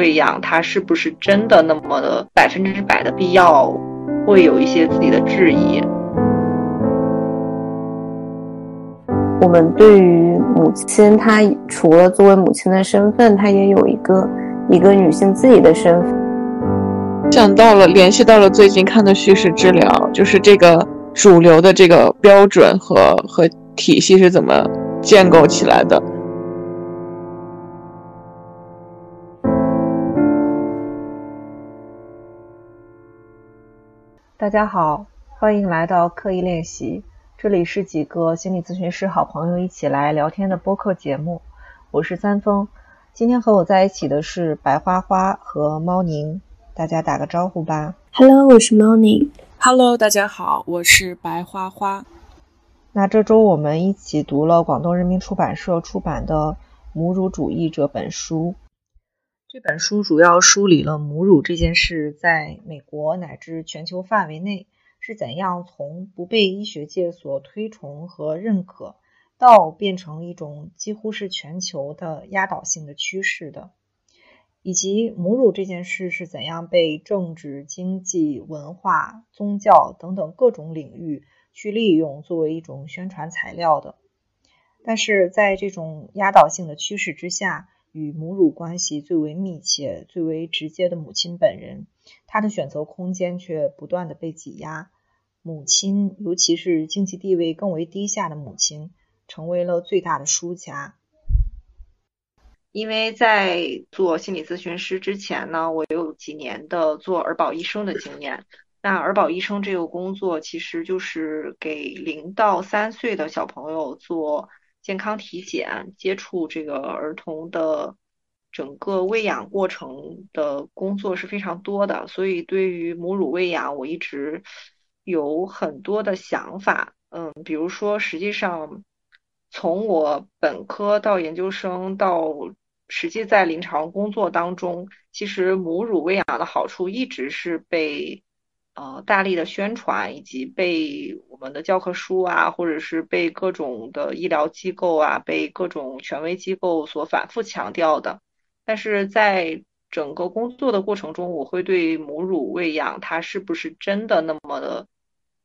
喂养它是不是真的那么的百分之百的必要，会有一些自己的质疑。我们对于母亲，她除了作为母亲的身份，她也有一个一个女性自己的身份。想到了，联系到了最近看的叙事治疗，就是这个主流的这个标准和和体系是怎么建构起来的。大家好，欢迎来到刻意练习。这里是几个心理咨询师好朋友一起来聊天的播客节目，我是三丰。今天和我在一起的是白花花和猫宁，大家打个招呼吧。Hello，我是猫宁。Hello，大家好，我是白花花。那这周我们一起读了广东人民出版社出版的《母乳主义》这本书。这本书主要梳理了母乳这件事在美国乃至全球范围内。是怎样从不被医学界所推崇和认可，到变成一种几乎是全球的压倒性的趋势的？以及母乳这件事是怎样被政治、经济、文化、宗教等等各种领域去利用作为一种宣传材料的？但是在这种压倒性的趋势之下，与母乳关系最为密切、最为直接的母亲本人。她的选择空间却不断的被挤压，母亲，尤其是经济地位更为低下的母亲，成为了最大的输家。因为在做心理咨询师之前呢，我有几年的做儿保医生的经验。那儿保医生这个工作，其实就是给零到三岁的小朋友做健康体检，接触这个儿童的。整个喂养过程的工作是非常多的，所以对于母乳喂养，我一直有很多的想法。嗯，比如说，实际上从我本科到研究生到实际在临床工作当中，其实母乳喂养的好处一直是被呃大力的宣传，以及被我们的教科书啊，或者是被各种的医疗机构啊，被各种权威机构所反复强调的。但是在整个工作的过程中，我会对母乳喂养它是不是真的那么的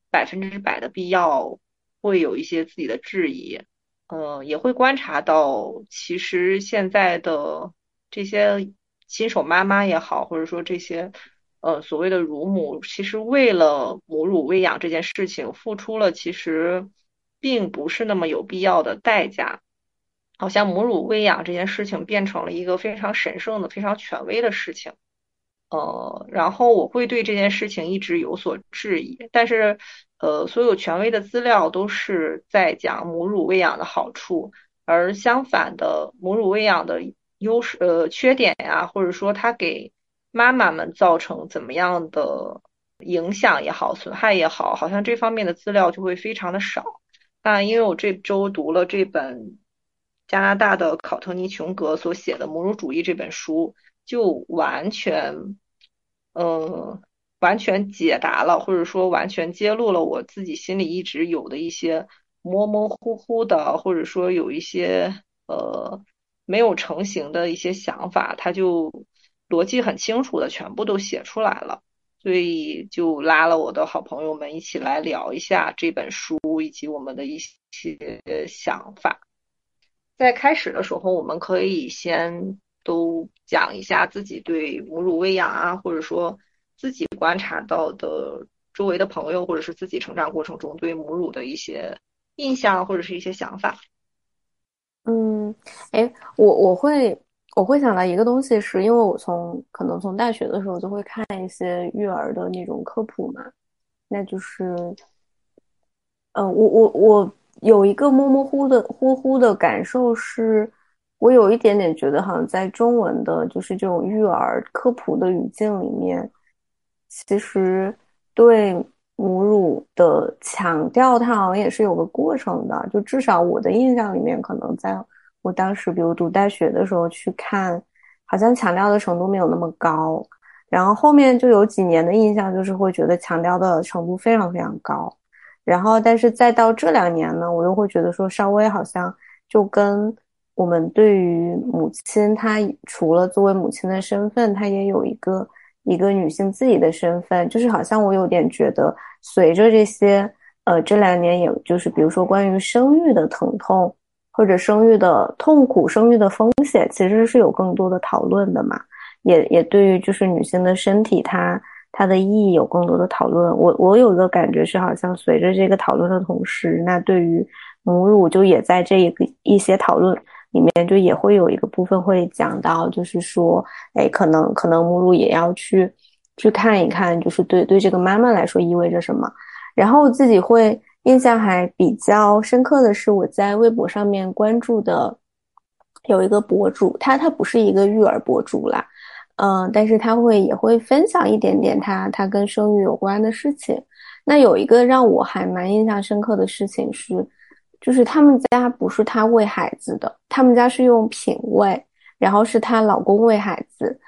百分之百的必要，会有一些自己的质疑。嗯，也会观察到，其实现在的这些新手妈妈也好，或者说这些呃所谓的乳母，其实为了母乳喂养这件事情，付出了其实并不是那么有必要的代价。好像母乳喂养这件事情变成了一个非常神圣的、非常权威的事情，呃，然后我会对这件事情一直有所质疑。但是，呃，所有权威的资料都是在讲母乳喂养的好处，而相反的，母乳喂养的优势、呃缺点呀，或者说它给妈妈们造成怎么样的影响也好、损害也好，好像这方面的资料就会非常的少。那因为我这周读了这本。加拿大的考特尼·琼格所写的《母乳主义》这本书，就完全，呃，完全解答了，或者说完全揭露了我自己心里一直有的一些模模糊糊的，或者说有一些呃没有成型的一些想法，他就逻辑很清楚的全部都写出来了，所以就拉了我的好朋友们一起来聊一下这本书以及我们的一些想法。在开始的时候，我们可以先都讲一下自己对母乳喂养啊，或者说自己观察到的周围的朋友，或者是自己成长过程中对母乳的一些印象或者是一些想法。嗯，哎，我我会我会想到一个东西，是因为我从可能从大学的时候就会看一些育儿的那种科普嘛，那就是，嗯，我我我。有一个模模糊的、糊糊的感受，是我有一点点觉得，好像在中文的，就是这种育儿科普的语境里面，其实对母乳的强调，它好像也是有个过程的。就至少我的印象里面，可能在我当时，比如读大学的时候去看，好像强调的程度没有那么高。然后后面就有几年的印象，就是会觉得强调的程度非常非常高。然后，但是再到这两年呢，我又会觉得说，稍微好像就跟我们对于母亲，她除了作为母亲的身份，她也有一个一个女性自己的身份，就是好像我有点觉得，随着这些呃这两年，也就是比如说关于生育的疼痛或者生育的痛苦、生育的风险，其实是有更多的讨论的嘛，也也对于就是女性的身体，它。它的意义有更多的讨论，我我有一个感觉是，好像随着这个讨论的同时，那对于母乳就也在这一个一些讨论里面，就也会有一个部分会讲到，就是说，哎，可能可能母乳也要去去看一看，就是对对这个妈妈来说意味着什么。然后自己会印象还比较深刻的是，我在微博上面关注的有一个博主，他他不是一个育儿博主啦。嗯，但是他会也会分享一点点他他跟生育有关的事情。那有一个让我还蛮印象深刻的事情是，就是他们家不是他喂孩子的，他们家是用品喂，然后是她老公喂孩子，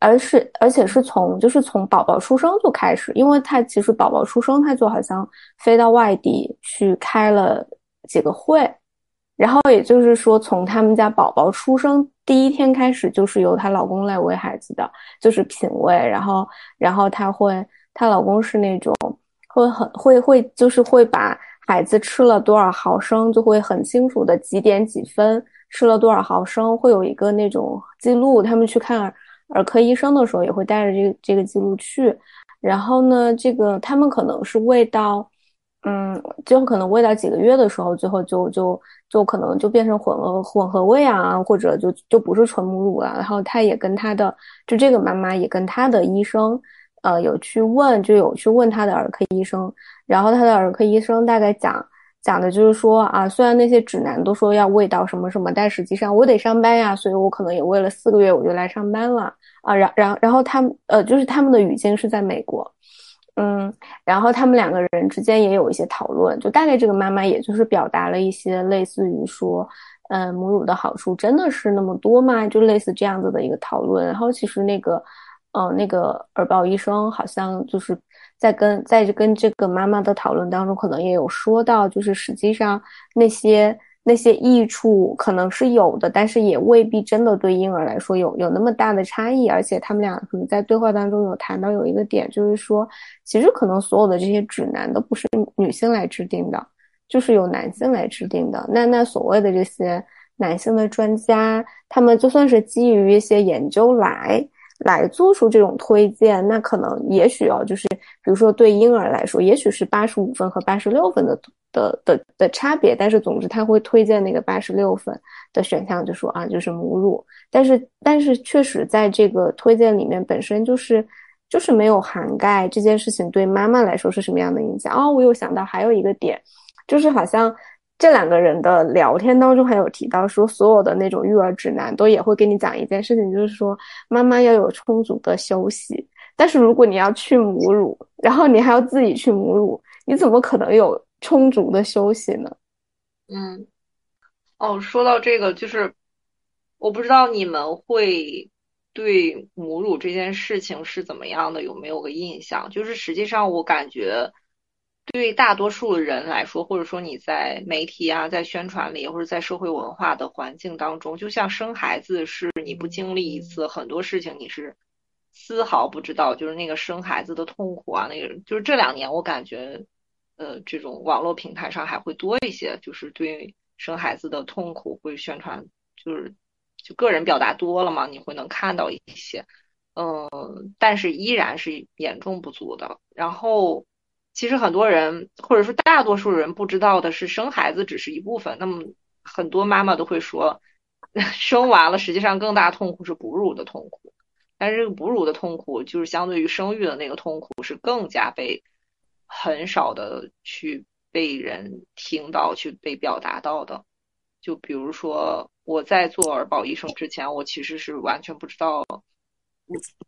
而是而且是从就是从宝宝出生就开始，因为他其实宝宝出生他就好像飞到外地去开了几个会。然后也就是说，从他们家宝宝出生第一天开始，就是由她老公来喂孩子的，就是品喂。然后，然后她会，她老公是那种会很会会，就是会把孩子吃了多少毫升，就会很清楚的几点几分吃了多少毫升，会有一个那种记录。他们去看儿科医生的时候，也会带着这个这个记录去。然后呢，这个他们可能是喂到。嗯，最后可能喂到几个月的时候，最后就就就可能就变成混合混合喂啊，或者就就不是纯母乳了。然后他也跟他的就这个妈妈也跟他的医生，呃，有去问，就有去问他的儿科医生。然后他的儿科医生大概讲讲的就是说啊，虽然那些指南都说要喂到什么什么，但实际上我得上班呀，所以我可能也喂了四个月我就来上班了啊。然然然后他们呃，就是他们的语境是在美国。嗯，然后他们两个人之间也有一些讨论，就大概这个妈妈也就是表达了一些类似于说，嗯，母乳的好处真的是那么多吗？就类似这样子的一个讨论。然后其实那个，嗯，那个儿保医生好像就是在跟在跟这个妈妈的讨论当中，可能也有说到，就是实际上那些。那些益处可能是有的，但是也未必真的对婴儿来说有有那么大的差异。而且他们俩可能在对话当中有谈到有一个点，就是说，其实可能所有的这些指南都不是女性来制定的，就是由男性来制定的。那那所谓的这些男性的专家，他们就算是基于一些研究来。来做出这种推荐，那可能也许啊，就是比如说对婴儿来说，也许是八十五分和八十六分的的的的差别，但是总之他会推荐那个八十六分的选项，就说啊，就是母乳。但是但是确实在这个推荐里面本身就是就是没有涵盖这件事情对妈妈来说是什么样的影响。哦，我又想到还有一个点，就是好像。这两个人的聊天当中还有提到说，所有的那种育儿指南都也会跟你讲一件事情，就是说妈妈要有充足的休息。但是如果你要去母乳，然后你还要自己去母乳，你怎么可能有充足的休息呢？嗯，哦，说到这个，就是我不知道你们会对母乳这件事情是怎么样的，有没有个印象？就是实际上我感觉。对大多数人来说，或者说你在媒体啊，在宣传里，或者在社会文化的环境当中，就像生孩子是你不经历一次，很多事情你是丝毫不知道，就是那个生孩子的痛苦啊，那个就是这两年我感觉，呃，这种网络平台上还会多一些，就是对生孩子的痛苦会宣传，就是就个人表达多了嘛，你会能看到一些，嗯，但是依然是严重不足的，然后。其实很多人，或者说大多数人不知道的是，生孩子只是一部分。那么很多妈妈都会说，生完了实际上更大痛苦是哺乳的痛苦。但是这个哺乳的痛苦，就是相对于生育的那个痛苦，是更加被很少的去被人听到、去被表达到的。就比如说我在做儿保医生之前，我其实是完全不知道。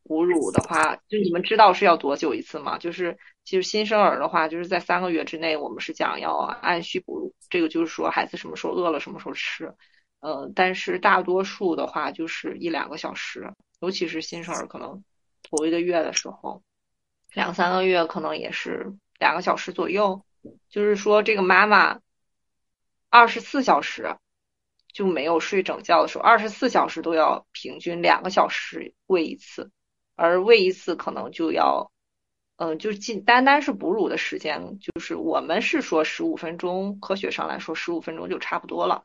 哺乳的话，就你们知道是要多久一次吗？就是其实新生儿的话，就是在三个月之内，我们是讲要按需哺乳。这个就是说孩子什么时候饿了什么时候吃。呃，但是大多数的话就是一两个小时，尤其是新生儿可能头一个月的时候，两三个月可能也是两个小时左右。就是说这个妈妈二十四小时。就没有睡整觉的时候，二十四小时都要平均两个小时喂一次，而喂一次可能就要，嗯，就是仅单单是哺乳的时间，就是我们是说十五分钟，科学上来说十五分钟就差不多了。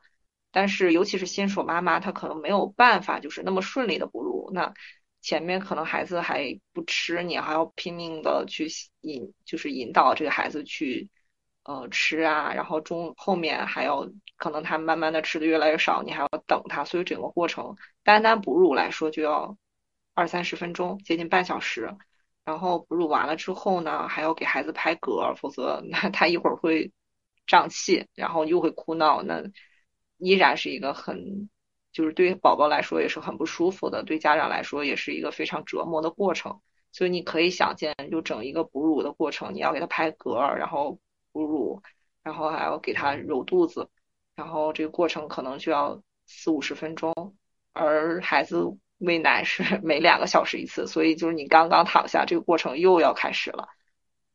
但是尤其是新手妈妈，她可能没有办法就是那么顺利的哺乳，那前面可能孩子还不吃，你还要拼命的去引，就是引导这个孩子去。呃，吃啊，然后中后面还要可能他慢慢的吃的越来越少，你还要等他，所以整个过程单单哺乳来说就要二三十分钟，接近半小时。然后哺乳完了之后呢，还要给孩子拍嗝，否则那他一会儿会胀气，然后又会哭闹，那依然是一个很就是对宝宝来说也是很不舒服的，对家长来说也是一个非常折磨的过程。所以你可以想见，就整一个哺乳的过程，你要给他拍嗝，然后。哺乳，然后还要给他揉肚子，然后这个过程可能就要四五十分钟，而孩子喂奶是 每两个小时一次，所以就是你刚刚躺下，这个过程又要开始了。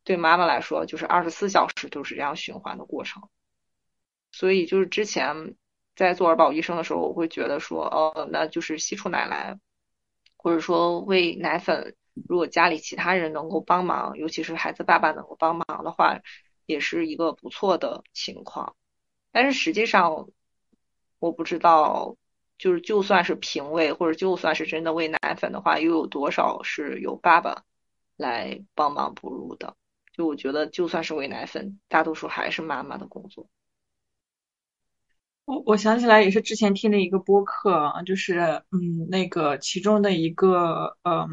对妈妈来说，就是二十四小时都是这样循环的过程。所以就是之前在做儿保医生的时候，我会觉得说，哦，那就是吸出奶来，或者说喂奶粉，如果家里其他人能够帮忙，尤其是孩子爸爸能够帮忙的话。也是一个不错的情况，但是实际上我不知道，就是就算是平喂，或者就算是真的喂奶粉的话，又有多少是由爸爸来帮忙哺乳的？就我觉得，就算是喂奶粉，大多数还是妈妈的工作。我我想起来也是之前听的一个播客，就是嗯，那个其中的一个嗯，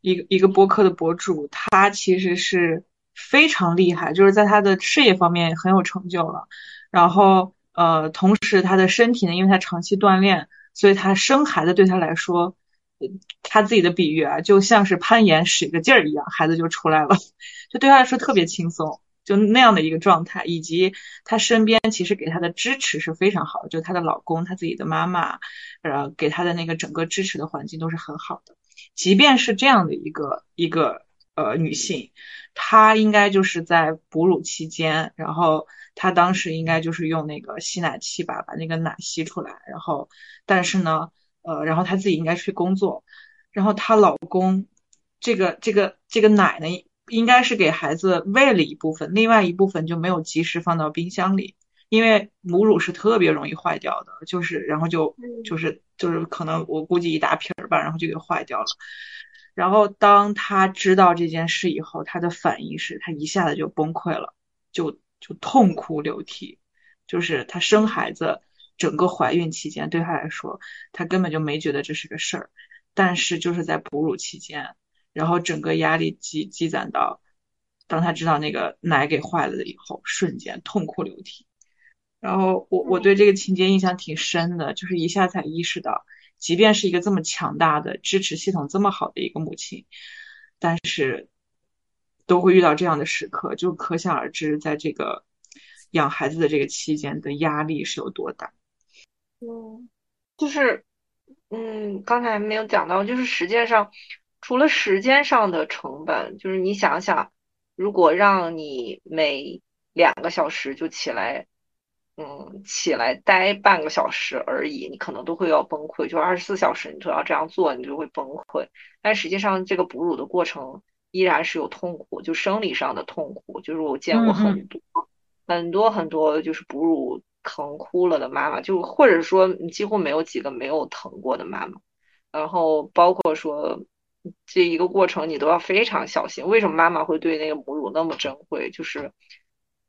一个一个播客的博主，他其实是。非常厉害，就是在他的事业方面很有成就了。然后，呃，同时他的身体呢，因为他长期锻炼，所以他生孩子对他来说，他自己的比喻啊，就像是攀岩使个劲儿一样，孩子就出来了，就对他来说特别轻松，就那样的一个状态。以及他身边其实给他的支持是非常好的，就他的老公、他自己的妈妈，呃，给他的那个整个支持的环境都是很好的。即便是这样的一个一个呃女性。她应该就是在哺乳期间，然后她当时应该就是用那个吸奶器吧把那个奶吸出来，然后但是呢，呃，然后她自己应该去工作，然后她老公这个这个这个奶呢，应该是给孩子喂了一部分，另外一部分就没有及时放到冰箱里，因为母乳是特别容易坏掉的，就是然后就就是就是可能我估计一大瓶儿吧，然后就给坏掉了。然后当他知道这件事以后，他的反应是他一下子就崩溃了，就就痛哭流涕。就是他生孩子整个怀孕期间，对他来说，他根本就没觉得这是个事儿。但是就是在哺乳期间，然后整个压力积积攒到，当他知道那个奶给坏了以后，瞬间痛哭流涕。然后我我对这个情节印象挺深的，就是一下才意识到。即便是一个这么强大的支持系统这么好的一个母亲，但是都会遇到这样的时刻，就可想而知，在这个养孩子的这个期间的压力是有多大。嗯，就是，嗯，刚才没有讲到，就是实际上除了时间上的成本，就是你想想，如果让你每两个小时就起来。嗯，起来待半个小时而已，你可能都会要崩溃。就二十四小时你都要这样做，你就会崩溃。但实际上，这个哺乳的过程依然是有痛苦，就生理上的痛苦。就是我见过很多很多很多，就是哺乳疼哭了的妈妈，就或者说几乎没有几个没有疼过的妈妈。然后包括说这一个过程，你都要非常小心。为什么妈妈会对那个母乳那么珍贵？就是。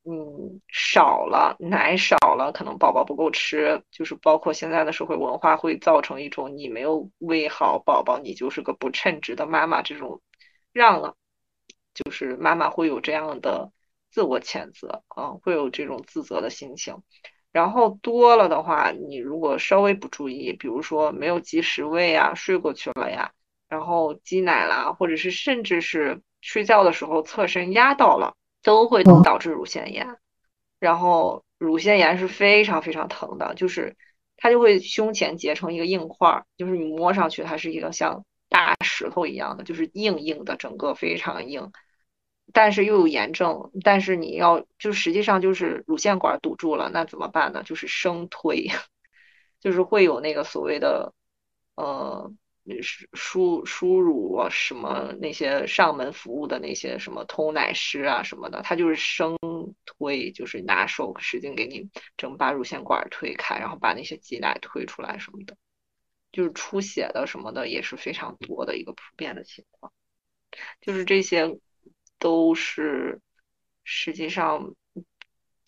嗯，少了奶少了，可能宝宝不够吃，就是包括现在的社会文化会造成一种你没有喂好宝宝，你就是个不称职的妈妈这种，让了，就是妈妈会有这样的自我谴责啊，会有这种自责的心情。然后多了的话，你如果稍微不注意，比如说没有及时喂啊，睡过去了呀，然后挤奶啦，或者是甚至是睡觉的时候侧身压到了。都会导致乳腺炎，然后乳腺炎是非常非常疼的，就是它就会胸前结成一个硬块，就是你摸上去它是一个像大石头一样的，就是硬硬的，整个非常硬，但是又有炎症，但是你要就实际上就是乳腺管堵住了，那怎么办呢？就是生推，就是会有那个所谓的呃输输输乳什么那些上门服务的那些什么偷奶师啊什么的，他就是生推，就是拿手使劲给你整把乳腺管推开，然后把那些挤奶推出来什么的，就是出血的什么的也是非常多的一个普遍的情况，就是这些都是实际上。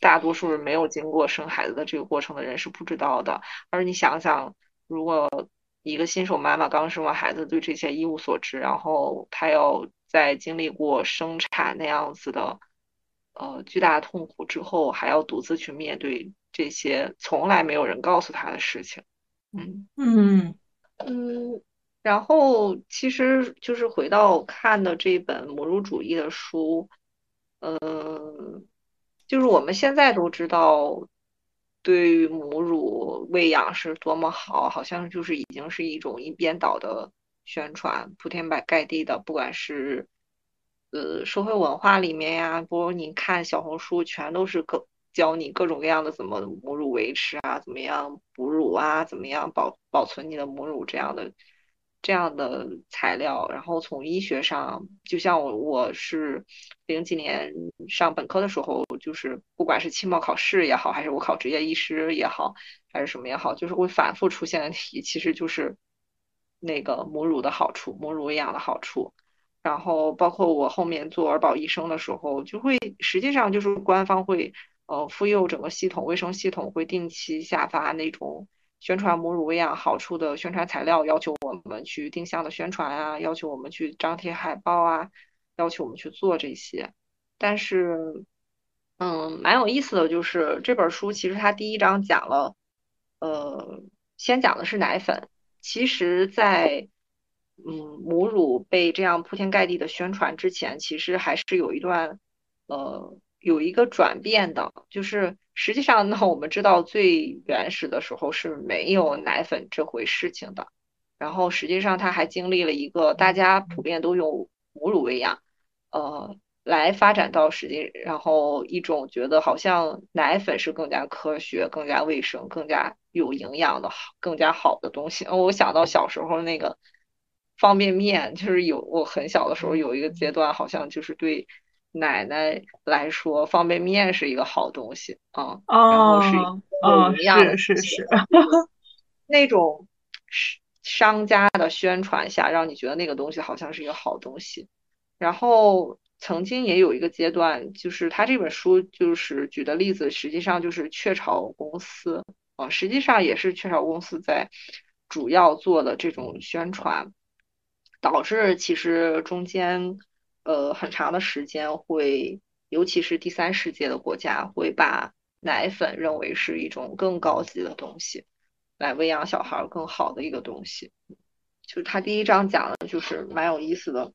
大多数人没有经过生孩子的这个过程的人是不知道的。而你想想，如果一个新手妈妈刚生完孩子，对这些一无所知，然后她要在经历过生产那样子的呃巨大的痛苦之后，还要独自去面对这些从来没有人告诉她的事情，嗯。嗯。嗯，然后其实就是回到看的这本母乳主义的书，嗯。就是我们现在都知道，对于母乳喂养是多么好，好像就是已经是一种一边倒的宣传，铺天盖地的，不管是呃社会文化里面呀，不如你看小红书，全都是各教你各种各样的怎么母乳维持啊，怎么样哺乳啊，怎么样保保存你的母乳这样的。这样的材料，然后从医学上，就像我我是零几年上本科的时候，就是不管是期末考试也好，还是我考职业医师也好，还是什么也好，就是会反复出现的题，其实就是那个母乳的好处，母乳喂养的好处。然后包括我后面做儿保医生的时候，就会实际上就是官方会呃妇幼整个系统卫生系统会定期下发那种。宣传母乳喂养好处的宣传材料，要求我们去定向的宣传啊，要求我们去张贴海报啊，要求我们去做这些。但是，嗯，蛮有意思的就是这本书，其实它第一章讲了，呃，先讲的是奶粉。其实，在嗯母乳被这样铺天盖地的宣传之前，其实还是有一段，呃，有一个转变的，就是。实际上呢，我们知道最原始的时候是没有奶粉这回事情的。然后实际上它还经历了一个大家普遍都用母乳喂养，呃，来发展到实际，然后一种觉得好像奶粉是更加科学、更加卫生、更加有营养的好、更加好的东西。我想到小时候那个方便面，就是有我很小的时候有一个阶段，好像就是对。奶奶来说，方便面是一个好东西啊，然后是有营养的，是是是，那种商家的宣传下，让你觉得那个东西好像是一个好东西。然后曾经也有一个阶段，就是他这本书就是举的例子，实际上就是雀巢公司啊，实际上也是雀巢公司在主要做的这种宣传，导致其实中间。呃，很长的时间会，尤其是第三世界的国家，会把奶粉认为是一种更高级的东西，来喂养小孩更好的一个东西。就是他第一章讲的，就是蛮有意思的。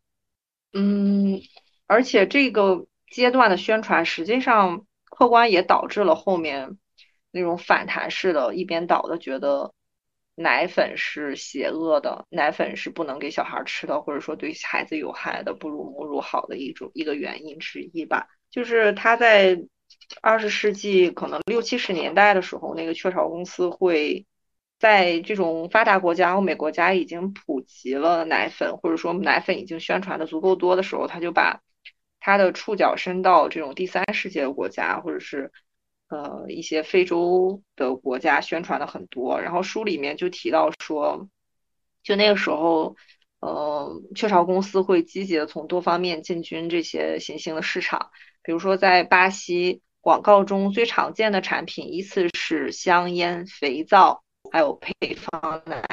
嗯，而且这个阶段的宣传，实际上客观也导致了后面那种反弹式的一边倒的觉得。奶粉是邪恶的，奶粉是不能给小孩吃的，或者说对孩子有害的，不如母乳好的一种一个原因之一吧。就是他在二十世纪可能六七十年代的时候，那个雀巢公司会在这种发达国家、欧美国家已经普及了奶粉，或者说奶粉已经宣传的足够多的时候，他就把他的触角伸到这种第三世界的国家，或者是。呃，一些非洲的国家宣传的很多，然后书里面就提到说，就那个时候，呃，雀巢公司会积极的从多方面进军这些新兴的市场，比如说在巴西广告中最常见的产品依次是香烟、肥皂，还有配方奶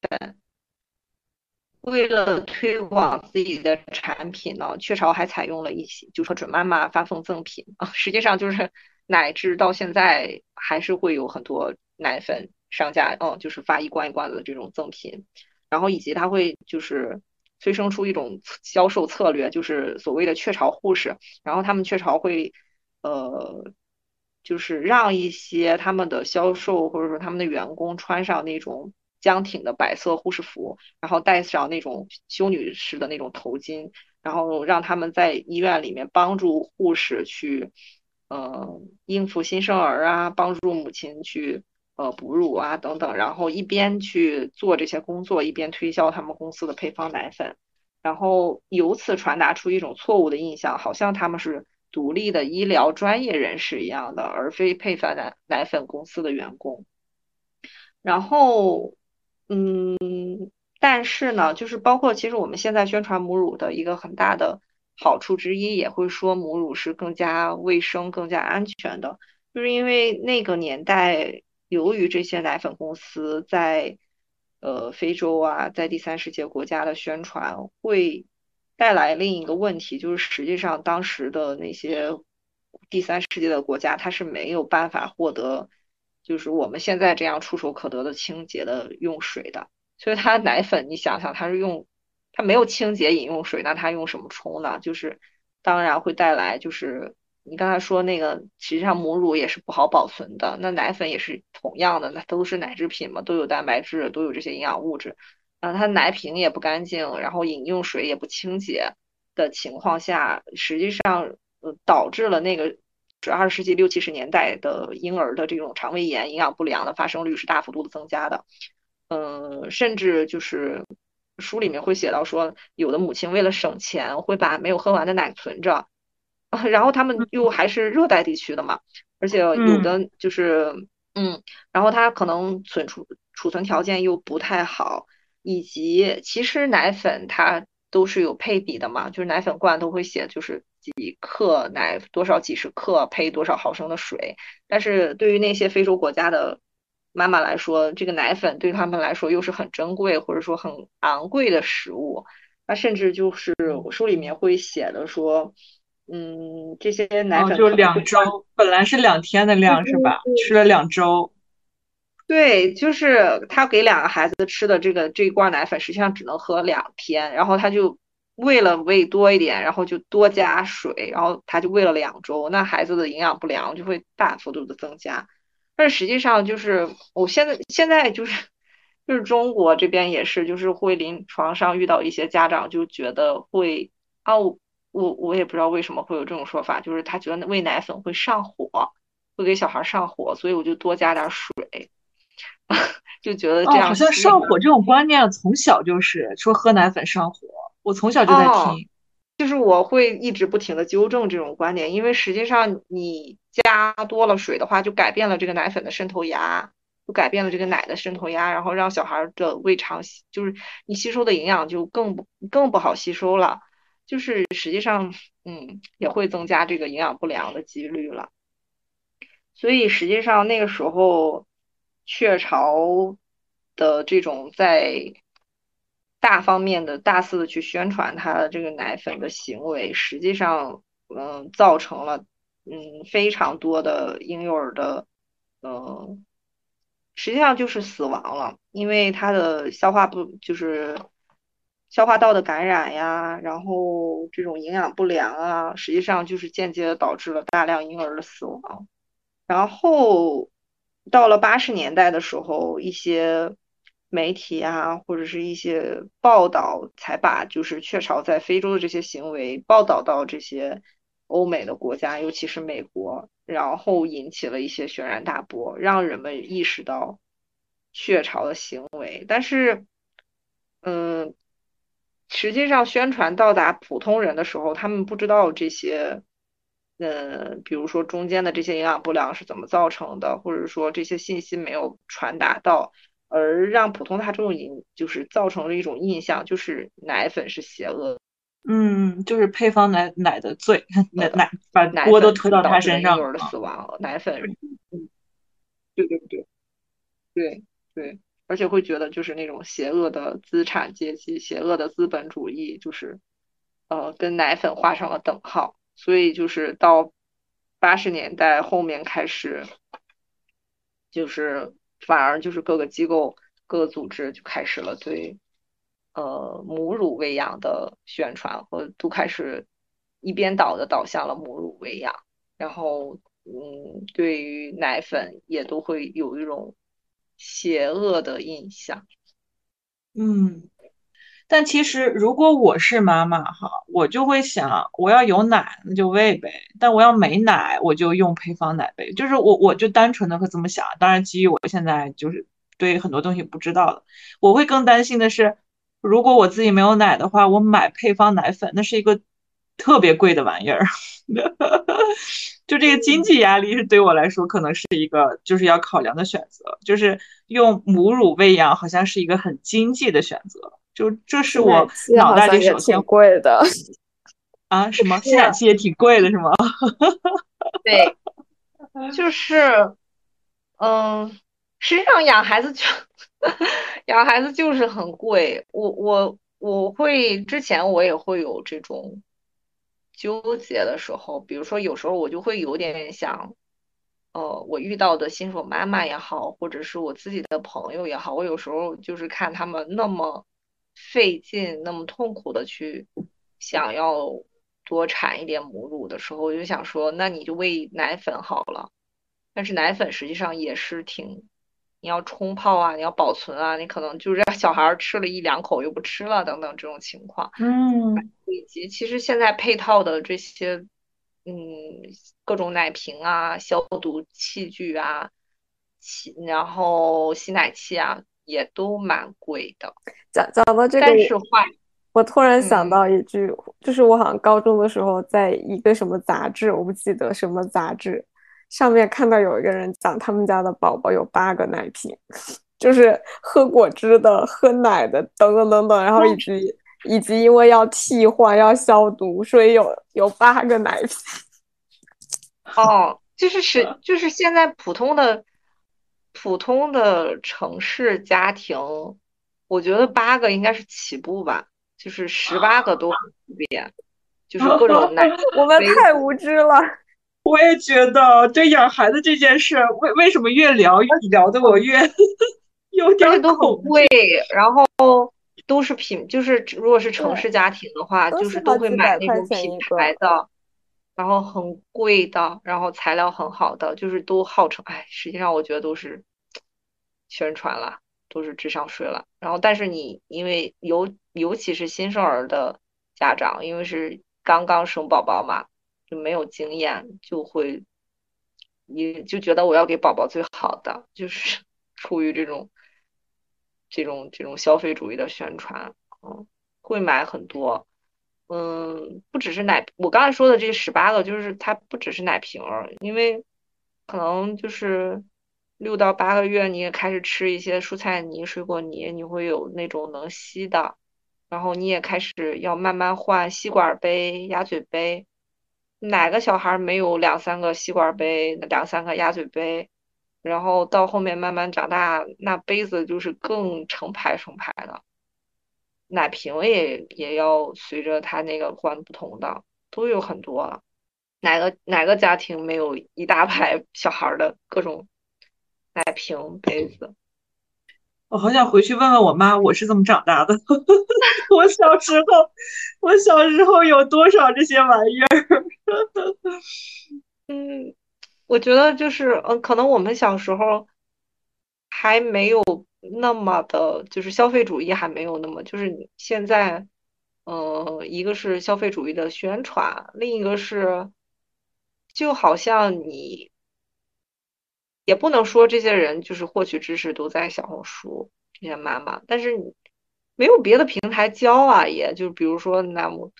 粉。为了推广自己的产品呢，雀巢还采用了一些，就说准妈妈发送赠品啊，实际上就是。乃至到现在还是会有很多奶粉商家，嗯，就是发一罐一罐的这种赠品，然后以及他会就是催生出一种销售策略，就是所谓的雀巢护士，然后他们雀巢会呃，就是让一些他们的销售或者说他们的员工穿上那种僵挺的白色护士服，然后戴上那种修女式的那种头巾，然后让他们在医院里面帮助护士去。呃，应付新生儿啊，帮助母亲去呃哺乳啊等等，然后一边去做这些工作，一边推销他们公司的配方奶粉，然后由此传达出一种错误的印象，好像他们是独立的医疗专业人士一样的，而非配方奶奶粉公司的员工。然后，嗯，但是呢，就是包括其实我们现在宣传母乳的一个很大的好处之一，也会说母乳是更加卫生、更加安全的，就是因为那个年代，由于这些奶粉公司在呃非洲啊，在第三世界国家的宣传，会带来另一个问题，就是实际上当时的那些第三世界的国家，它是没有办法获得。就是我们现在这样触手可得的清洁的用水的，所以它奶粉，你想想，它是用它没有清洁饮用水，那它用什么冲呢？就是当然会带来，就是你刚才说那个，实际上母乳也是不好保存的，那奶粉也是同样的，那都是奶制品嘛，都有蛋白质，都有这些营养物质，啊，它奶瓶也不干净，然后饮用水也不清洁的情况下，实际上呃导致了那个。是二十世纪六七十年代的婴儿的这种肠胃炎、营养不良的发生率是大幅度的增加的，嗯，甚至就是书里面会写到说，有的母亲为了省钱会把没有喝完的奶存着，然后他们又还是热带地区的嘛，而且有的就是嗯，然后他可能存储储存条件又不太好，以及其实奶粉它都是有配比的嘛，就是奶粉罐都会写就是。几克奶多少几十克配多少毫升的水，但是对于那些非洲国家的妈妈来说，这个奶粉对他们来说又是很珍贵或者说很昂贵的食物。那甚至就是我书里面会写的说，嗯，这些奶粉就两周，本来是两天的量是吧？吃了两周。对，就是他给两个孩子吃的这个这一罐奶粉，实际上只能喝两天，然后他就。为了喂多一点，然后就多加水，然后他就喂了两周，那孩子的营养不良就会大幅度的增加。但是实际上就是，我现在现在就是就是中国这边也是，就是会临床上遇到一些家长就觉得会啊，我我也不知道为什么会有这种说法，就是他觉得喂奶粉会上火，会给小孩上火，所以我就多加点水，就觉得这样。好像上火这种观念从小就是说喝奶粉上火。我从小就在听，就是我会一直不停的纠正这种观点，因为实际上你加多了水的话，就改变了这个奶粉的渗透压，就改变了这个奶的渗透压，然后让小孩的胃肠就是你吸收的营养就更不更不好吸收了，就是实际上嗯也会增加这个营养不良的几率了。所以实际上那个时候雀巢的这种在。大方面的大肆的去宣传它的这个奶粉的行为，实际上，嗯，造成了，嗯，非常多的婴幼儿的，嗯，实际上就是死亡了，因为它的消化不就是消化道的感染呀，然后这种营养不良啊，实际上就是间接的导致了大量婴儿的死亡。然后到了八十年代的时候，一些。媒体啊，或者是一些报道，才把就是雀巢在非洲的这些行为报道到这些欧美的国家，尤其是美国，然后引起了一些轩然大波，让人们意识到雀巢的行为。但是，嗯，实际上宣传到达普通人的时候，他们不知道这些，嗯，比如说中间的这些营养不良是怎么造成的，或者说这些信息没有传达到。而让普通大众引就是造成了一种印象，就是奶粉是邪恶，嗯，就是配方奶奶的罪，奶奶把锅都推到他身上，婴儿的死亡，奶粉，嗯，对对对，对对，而且会觉得就是那种邪恶的资产阶级，邪恶的资本主义，就是呃跟奶粉画上了等号，所以就是到八十年代后面开始，就是。反而就是各个机构、各个组织就开始了对呃母乳喂养的宣传，和都开始一边倒的倒向了母乳喂养，然后嗯，对于奶粉也都会有一种邪恶的印象。嗯，但其实如果我是妈妈哈，我就会想，我要有奶那就喂呗，但我要没奶我就用配方奶呗。就是我我就单纯的会这么想。当然，基于我现在就是对很多东西不知道的，我会更担心的是，如果我自己没有奶的话，我买配方奶粉那是一个特别贵的玩意儿。就这个经济压力是对我来说可能是一个就是要考量的选择，就是用母乳喂养好像是一个很经济的选择。就这是我脑袋里首先贵的啊，什么吸奶器也挺贵的，是吗？对，就是，嗯，实际上养孩子就 养孩子就是很贵。我我我会之前我也会有这种纠结的时候，比如说有时候我就会有点想，呃，我遇到的新手妈妈也好，或者是我自己的朋友也好，我有时候就是看他们那么。费劲那么痛苦的去想要多产一点母乳的时候，我就想说，那你就喂奶粉好了。但是奶粉实际上也是挺，你要冲泡啊，你要保存啊，你可能就是让 小孩吃了一两口又不吃了等等这种情况。嗯，以及其实现在配套的这些，嗯，各种奶瓶啊、消毒器具啊、吸然后吸奶器啊。也都蛮贵的。讲讲到这个，但是话，我突然想到一句，就是我好像高中的时候，在一个什么杂志，我不记得什么杂志，上面看到有一个人讲他们家的宝宝有八个奶瓶，就是喝果汁的、喝奶的等等等等，然后以及以及因为要替换、要消毒，所以有有八个奶瓶。哦，就是是就是现在普通的。普通的城市家庭，我觉得八个应该是起步吧，就是十八个都很普遍，就是各种奶。我们太无知了。我也觉得，对养孩子这件事，为为什么越聊越聊的我越 有点都很贵，然后都是品，就是如果是城市家庭的话，就是都会买那种品牌的。然后很贵的，然后材料很好的，就是都号称哎，实际上我觉得都是宣传了，都是智商税了。然后，但是你因为尤尤其是新生儿的家长，因为是刚刚生宝宝嘛，就没有经验，就会你就觉得我要给宝宝最好的，就是 出于这种这种这种消费主义的宣传，嗯，会买很多。嗯，不只是奶，我刚才说的这十八个，就是它不只是奶瓶儿，因为可能就是六到八个月，你也开始吃一些蔬菜泥、水果泥，你会有那种能吸的，然后你也开始要慢慢换吸管杯、鸭嘴杯。哪个小孩没有两三个吸管杯、两三个鸭嘴杯？然后到后面慢慢长大，那杯子就是更成排成排的。奶瓶也也要随着他那个换不同的，都有很多了。哪个哪个家庭没有一大排 小孩的各种奶瓶杯子？我好想回去问问我妈，我是怎么长大的？我小时候，我小时候有多少这些玩意儿？嗯，我觉得就是，嗯，可能我们小时候还没有。那么的，就是消费主义还没有那么，就是现在，呃，一个是消费主义的宣传，另一个是，就好像你也不能说这些人就是获取知识都在小红书这些妈妈，但是你没有别的平台教啊，也就比如说，那我，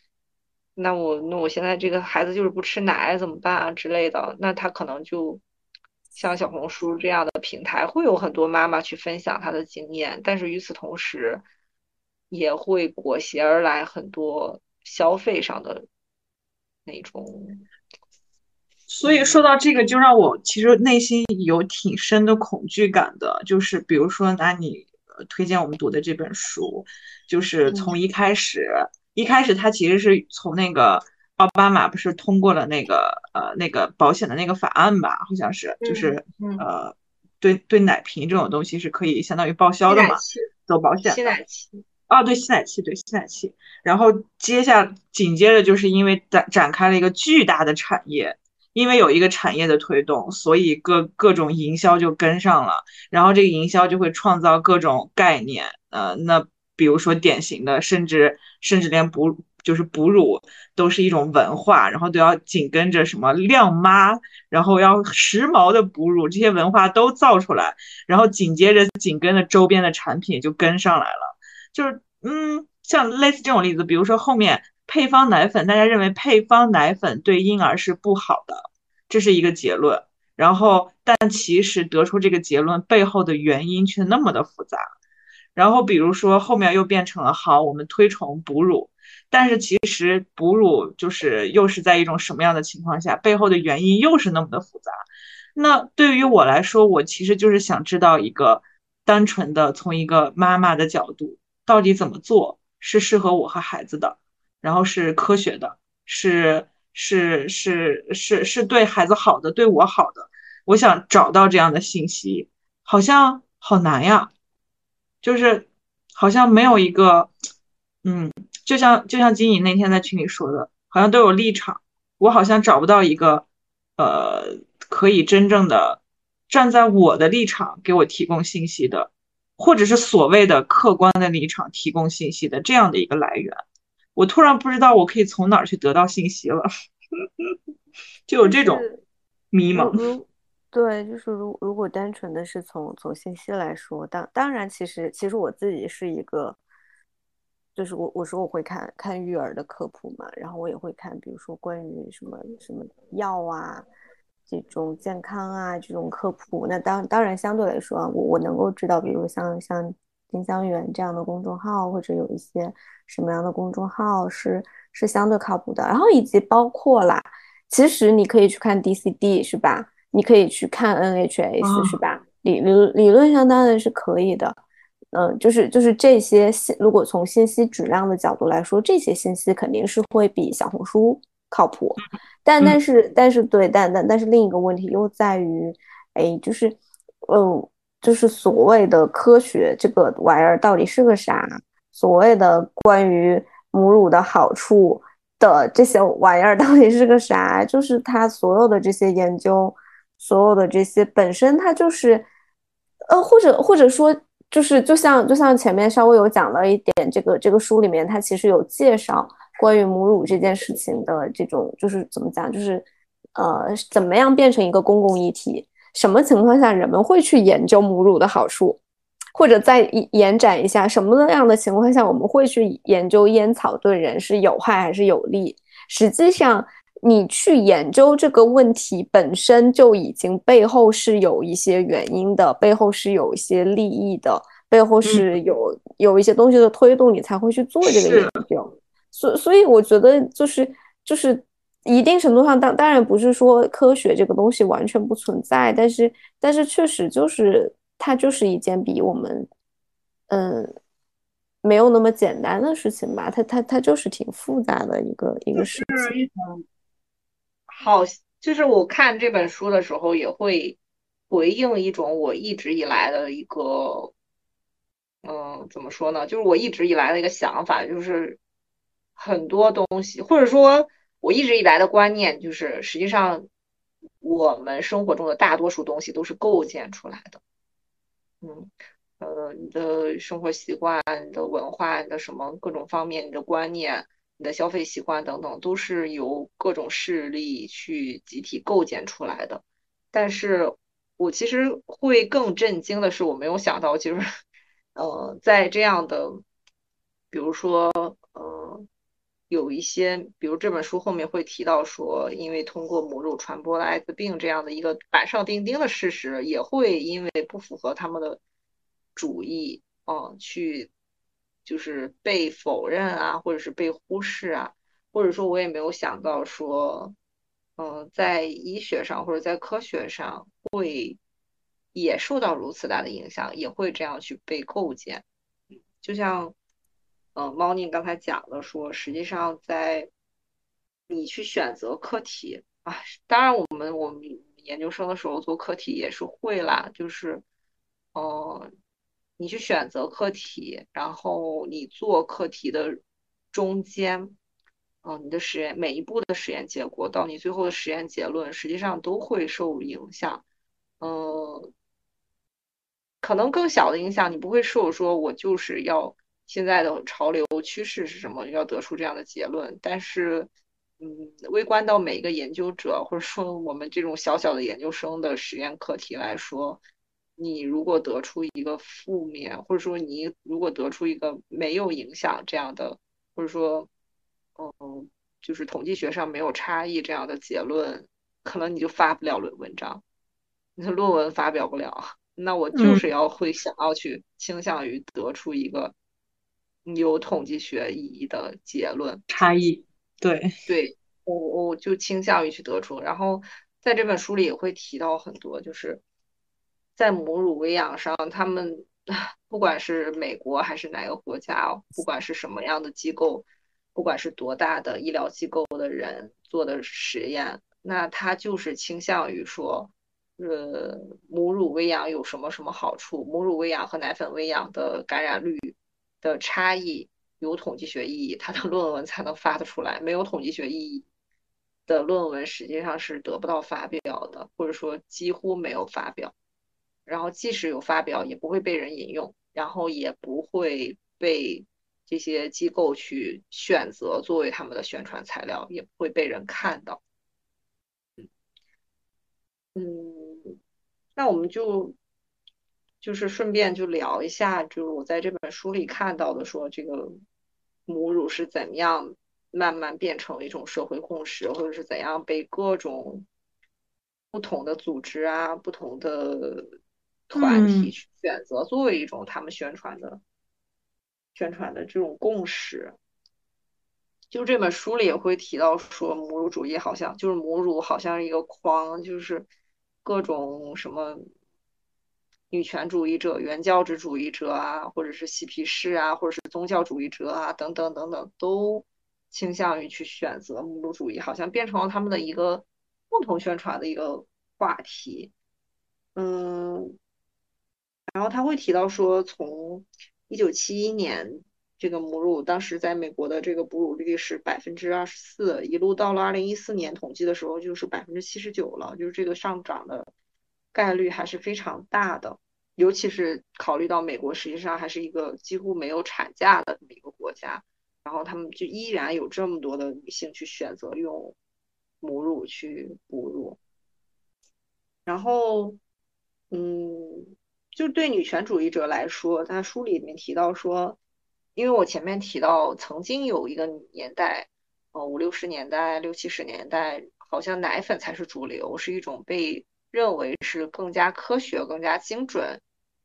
那我，那我现在这个孩子就是不吃奶怎么办啊之类的，那他可能就。像小红书这样的平台，会有很多妈妈去分享她的经验，但是与此同时，也会裹挟而来很多消费上的那种。所以说到这个，就让我其实内心有挺深的恐惧感的，就是比如说拿你推荐我们读的这本书，就是从一开始，一开始它其实是从那个。奥巴马不是通过了那个呃那个保险的那个法案吧？好像是，就是呃对对奶瓶这种东西是可以相当于报销的嘛，走保险。吸奶器啊，对吸奶器，对吸奶器。然后接下紧接着就是因为展展开了一个巨大的产业，因为有一个产业的推动，所以各各种营销就跟上了，然后这个营销就会创造各种概念，呃，那比如说典型的，甚至甚至连哺就是哺乳都是一种文化，然后都要紧跟着什么靓妈，然后要时髦的哺乳，这些文化都造出来，然后紧接着紧跟着周边的产品就跟上来了，就是嗯，像类似这种例子，比如说后面配方奶粉，大家认为配方奶粉对婴儿是不好的，这是一个结论，然后但其实得出这个结论背后的原因却那么的复杂。然后比如说后面又变成了好，我们推崇哺乳，但是其实哺乳就是又是在一种什么样的情况下，背后的原因又是那么的复杂。那对于我来说，我其实就是想知道一个单纯的从一个妈妈的角度，到底怎么做是适合我和孩子的，然后是科学的，是是是是是对孩子好的，对我好的。我想找到这样的信息，好像好难呀。就是好像没有一个，嗯，就像就像金颖那天在群里说的，好像都有立场，我好像找不到一个，呃，可以真正的站在我的立场给我提供信息的，或者是所谓的客观的立场提供信息的这样的一个来源，我突然不知道我可以从哪儿去得到信息了，就有这种迷茫。对，就是如如果单纯的是从从信息来说，当当然，其实其实我自己是一个，就是我我说我会看看育儿的科普嘛，然后我也会看，比如说关于什么什么药啊，这种健康啊这种科普。那当当然相对来说，我我能够知道，比如像像丁香园这样的公众号，或者有一些什么样的公众号是是相对靠谱的，然后以及包括啦，其实你可以去看 DCD 是吧？你可以去看 NHS 是吧？理理理论上当然是可以的，嗯，就是就是这些信，如果从信息质量的角度来说，这些信息肯定是会比小红书靠谱。但但是但是对，但但但是另一个问题又在于，哎，就是嗯，就是所谓的科学这个玩意儿到底是个啥？所谓的关于母乳的好处的这些玩意儿到底是个啥？就是它所有的这些研究。所有的这些本身它就是，呃，或者或者说就是就像就像前面稍微有讲了一点，这个这个书里面它其实有介绍关于母乳这件事情的这种就是怎么讲，就是呃怎么样变成一个公共议题，什么情况下人们会去研究母乳的好处，或者再延展一下，什么样的情况下我们会去研究烟草对人是有害还是有利？实际上。你去研究这个问题本身就已经背后是有一些原因的，背后是有一些利益的，背后是有有一些东西的推动，你才会去做这个研究。所所以，我觉得就是就是一定程度上，当当然不是说科学这个东西完全不存在，但是但是确实就是它就是一件比我们嗯没有那么简单的事情吧，它它它就是挺复杂的一个一个事情。好，就是我看这本书的时候，也会回应一种我一直以来的一个，嗯，怎么说呢？就是我一直以来的一个想法，就是很多东西，或者说我一直以来的观念，就是实际上我们生活中的大多数东西都是构建出来的。嗯，呃，你的生活习惯、你的文化、你的什么各种方面、你的观念。你的消费习惯等等，都是由各种势力去集体构建出来的。但是我其实会更震惊的是，我没有想到，就是，呃，在这样的，比如说，呃，有一些，比如这本书后面会提到说，因为通过母乳传播了艾滋病这样的一个板上钉钉的事实，也会因为不符合他们的主义，嗯，去。就是被否认啊，或者是被忽视啊，或者说我也没有想到说，嗯，在医学上或者在科学上会也受到如此大的影响，也会这样去被构建。就像，嗯，猫宁刚才讲的说，实际上在你去选择课题啊，当然我们我们研究生的时候做课题也是会啦，就是，嗯。你去选择课题，然后你做课题的中间，嗯，你的实验每一步的实验结果到你最后的实验结论，实际上都会受影响。嗯，可能更小的影响你不会受，说我就是要现在的潮流趋势是什么，要得出这样的结论。但是，嗯，微观到每一个研究者或者说我们这种小小的研究生的实验课题来说，你如果得出一个负面，或者说你如果得出一个没有影响这样的，或者说，嗯，就是统计学上没有差异这样的结论，可能你就发不了论文章，你的论文发表不了。那我就是要会想要去倾向于得出一个有统计学意义的结论差异，对对，我我就倾向于去得出。然后在这本书里也会提到很多，就是在母乳喂养上，他们不管是美国还是哪个国家，不管是什么样的机构，不管是多大的医疗机构的人做的实验，那他就是倾向于说。呃，母乳喂养有什么什么好处？母乳喂养和奶粉喂养的感染率的差异有统计学意义，它的论文才能发得出来。没有统计学意义的论文实际上是得不到发表的，或者说几乎没有发表。然后即使有发表，也不会被人引用，然后也不会被这些机构去选择作为他们的宣传材料，也不会被人看到。嗯，那我们就就是顺便就聊一下，就是我在这本书里看到的，说这个母乳是怎样慢慢变成一种社会共识，或者是怎样被各种不同的组织啊、不同的团体去选择作为一种他们宣传的宣传的这种共识。就这本书里也会提到说，母乳主义好像就是母乳好像一个框，就是。各种什么女权主义者、原教旨主义者啊，或者是嬉皮士啊，或者是宗教主义者啊，等等等等，都倾向于去选择母乳主义，好像变成了他们的一个共同宣传的一个话题。嗯，然后他会提到说，从一九七一年。这个母乳当时在美国的这个哺乳率是百分之二十四，一路到了二零一四年统计的时候就是百分之七十九了，就是这个上涨的概率还是非常大的。尤其是考虑到美国实际上还是一个几乎没有产假的这么一个国家，然后他们就依然有这么多的女性去选择用母乳去哺乳。然后，嗯，就对女权主义者来说，他书里面提到说。因为我前面提到，曾经有一个年代，呃，五六十年代、六七十年代，好像奶粉才是主流，是一种被认为是更加科学、更加精准，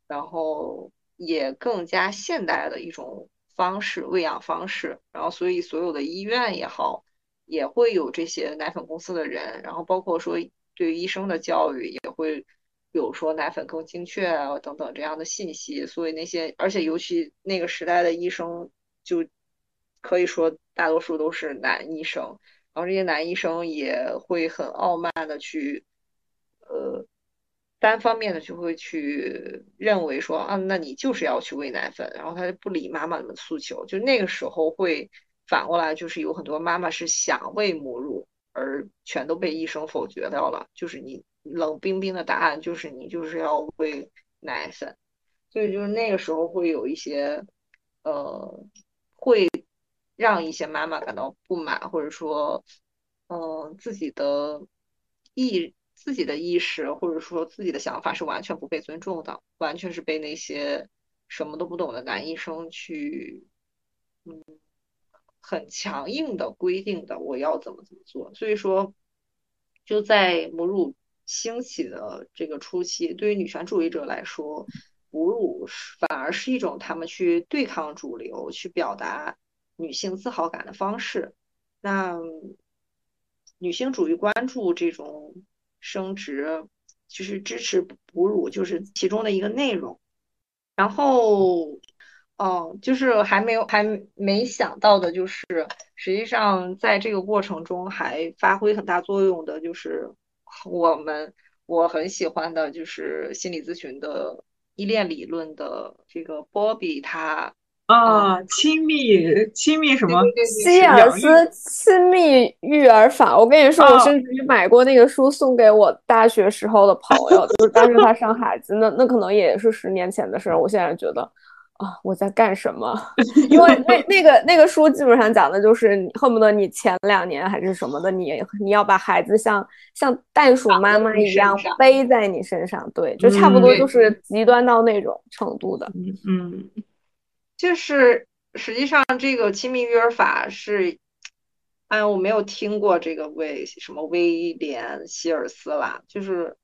然后也更加现代的一种方式喂养方式。然后，所以所有的医院也好，也会有这些奶粉公司的人，然后包括说对于医生的教育也会。比如说奶粉更精确啊等等这样的信息，所以那些而且尤其那个时代的医生就可以说大多数都是男医生，然后这些男医生也会很傲慢的去呃单方面的就会去认为说啊那你就是要去喂奶粉，然后他就不理妈妈的诉求，就那个时候会反过来就是有很多妈妈是想喂母乳，而全都被医生否决掉了，就是你。冷冰冰的答案就是你就是要喂奶粉，所以就是那个时候会有一些，呃，会让一些妈妈感到不满，或者说，嗯，自己的意自己的意识或者说自己的想法是完全不被尊重的，完全是被那些什么都不懂的男医生去，嗯，很强硬的规定的我要怎么怎么做，所以说就在母乳。兴起的这个初期，对于女权主义者来说，哺乳反而是一种他们去对抗主流、去表达女性自豪感的方式。那女性主义关注这种生殖，就是支持哺乳，就是其中的一个内容。然后，嗯，就是还没有还没想到的，就是实际上在这个过程中还发挥很大作用的，就是。我们我很喜欢的就是心理咨询的依恋理论的这个波比，他啊，亲密亲密什么？希尔斯亲密育儿法。我跟你说，我甚至于买过那个书送给我大学时候的朋友，就是当时他生孩子，那那可能也是十年前的事儿。我现在觉得，啊，我在干什么？因为那那个那个书基本上讲的就是恨不得你前两年还是什么的，你你要把孩子像像袋鼠妈妈一样背在你身上，对，就差不多就是极端到那种程度的。嗯，就是实际上这个亲密育儿法是，哎，我没有听过这个威什么威廉希尔斯啦，就是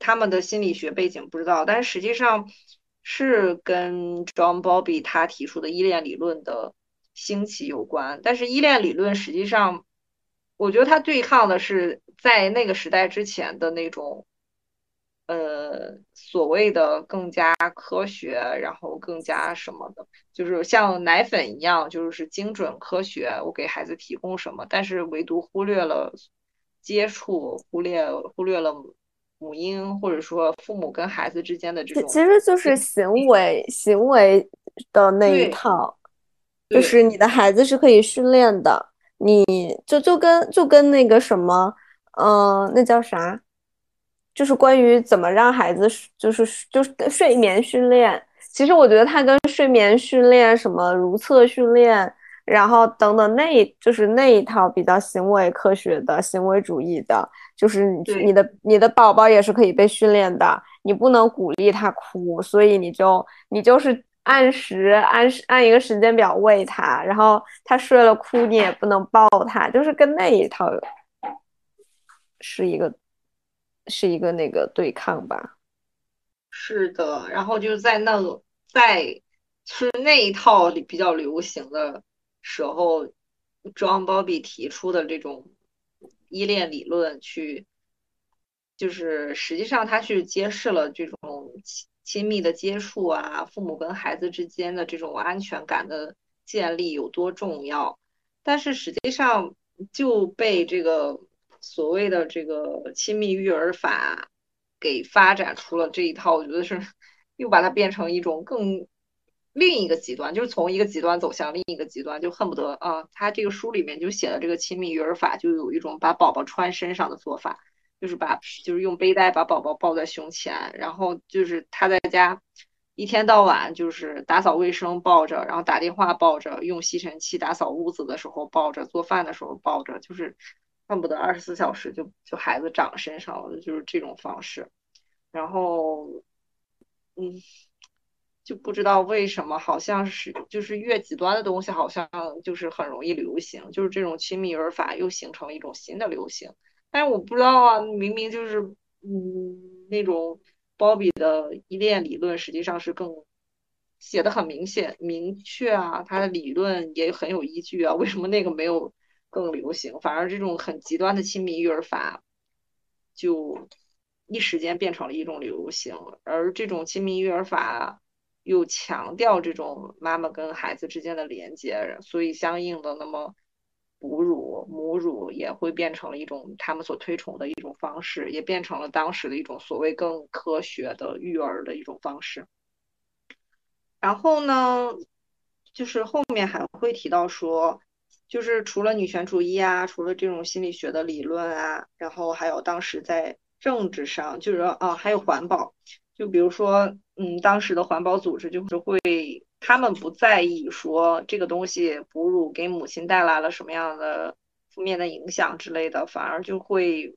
他们的心理学背景不知道，但是实际上。是跟 John Bobby 他提出的依恋理论的兴起有关，但是依恋理论实际上，我觉得它对抗的是在那个时代之前的那种，呃，所谓的更加科学，然后更加什么的，就是像奶粉一样，就是精准科学，我给孩子提供什么，但是唯独忽略了接触，忽略忽略了。母婴或者说父母跟孩子之间的这种，其实就是行为行为的那一套，就是你的孩子是可以训练的，你就就跟就跟那个什么，嗯，那叫啥？就是关于怎么让孩子就是就是睡眠训练。其实我觉得它跟睡眠训练、什么如厕训练。然后等等，那就是那一套比较行为科学的行为主义的，就是你你的你的宝宝也是可以被训练的，你不能鼓励他哭，所以你就你就是按时按时按一个时间表喂他，然后他睡了哭你也不能抱他，就是跟那一套是一个是一个那个对抗吧。是的，然后就在那个在是那一套里比较流行的。时候，John Bowlby 提出的这种依恋理论，去就是实际上他去揭示了这种亲亲密的接触啊，父母跟孩子之间的这种安全感的建立有多重要。但是实际上就被这个所谓的这个亲密育儿法给发展出了这一套，我觉得是 又把它变成一种更。另一个极端就是从一个极端走向另一个极端，就恨不得啊，他这个书里面就写的这个亲密育儿法，就有一种把宝宝穿身上的做法，就是把就是用背带把宝宝抱在胸前，然后就是他在家一天到晚就是打扫卫生抱着，然后打电话抱着，用吸尘器打扫屋子的时候抱着，做饭的时候抱着，就是恨不得二十四小时就就孩子长身上了，就是这种方式，然后嗯。就不知道为什么，好像是就是越极端的东西，好像就是很容易流行，就是这种亲密育儿法又形成了一种新的流行。但是我不知道啊，明明就是嗯那种包比的依恋理论，实际上是更写的很明显明确啊，他的理论也很有依据啊，为什么那个没有更流行，反而这种很极端的亲密育儿法就一时间变成了一种流行，而这种亲密育儿法。又强调这种妈妈跟孩子之间的连接，所以相应的，那么哺乳、母乳也会变成了一种他们所推崇的一种方式，也变成了当时的一种所谓更科学的育儿的一种方式。然后呢，就是后面还会提到说，就是除了女权主义啊，除了这种心理学的理论啊，然后还有当时在政治上，就是啊，还有环保。就比如说，嗯，当时的环保组织就是会，他们不在意说这个东西哺乳给母亲带来了什么样的负面的影响之类的，反而就会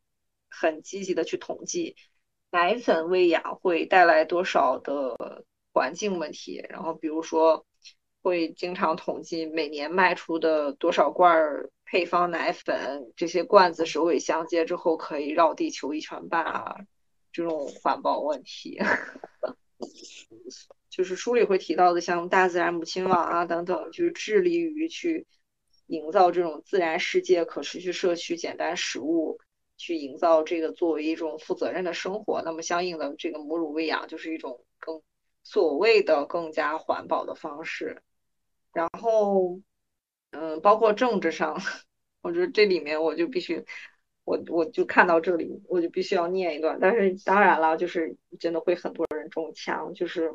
很积极的去统计奶粉喂养会带来多少的环境问题，然后比如说会经常统计每年卖出的多少罐儿配方奶粉，这些罐子首尾相接之后可以绕地球一圈半啊。这种环保问题，就是书里会提到的，像大自然母亲网啊等等，就是致力于去营造这种自然世界、可持续社区、简单食物，去营造这个作为一种负责任的生活。那么相应的，这个母乳喂养就是一种更所谓的更加环保的方式。然后，嗯，包括政治上，我觉得这里面我就必须。我我就看到这里，我就必须要念一段。但是当然了，就是真的会很多人中枪。就是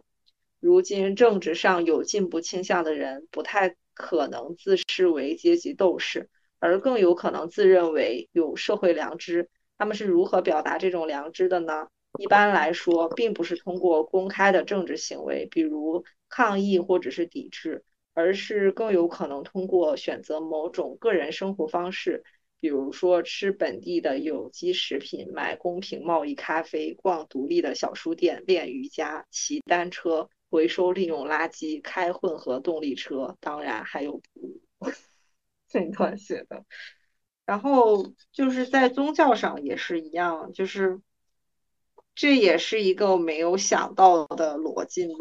如今政治上有进步倾向的人，不太可能自视为阶级斗士，而更有可能自认为有社会良知。他们是如何表达这种良知的呢？一般来说，并不是通过公开的政治行为，比如抗议或者是抵制，而是更有可能通过选择某种个人生活方式，比如说吃本地的有机食品、买公平贸易咖啡、逛独立的小书店、练瑜伽、骑单车、回收利用垃圾、开混合动力车，当然还有这 段写的。然后就是在宗教上也是一样，就是这也是一个没有想到的逻辑呢。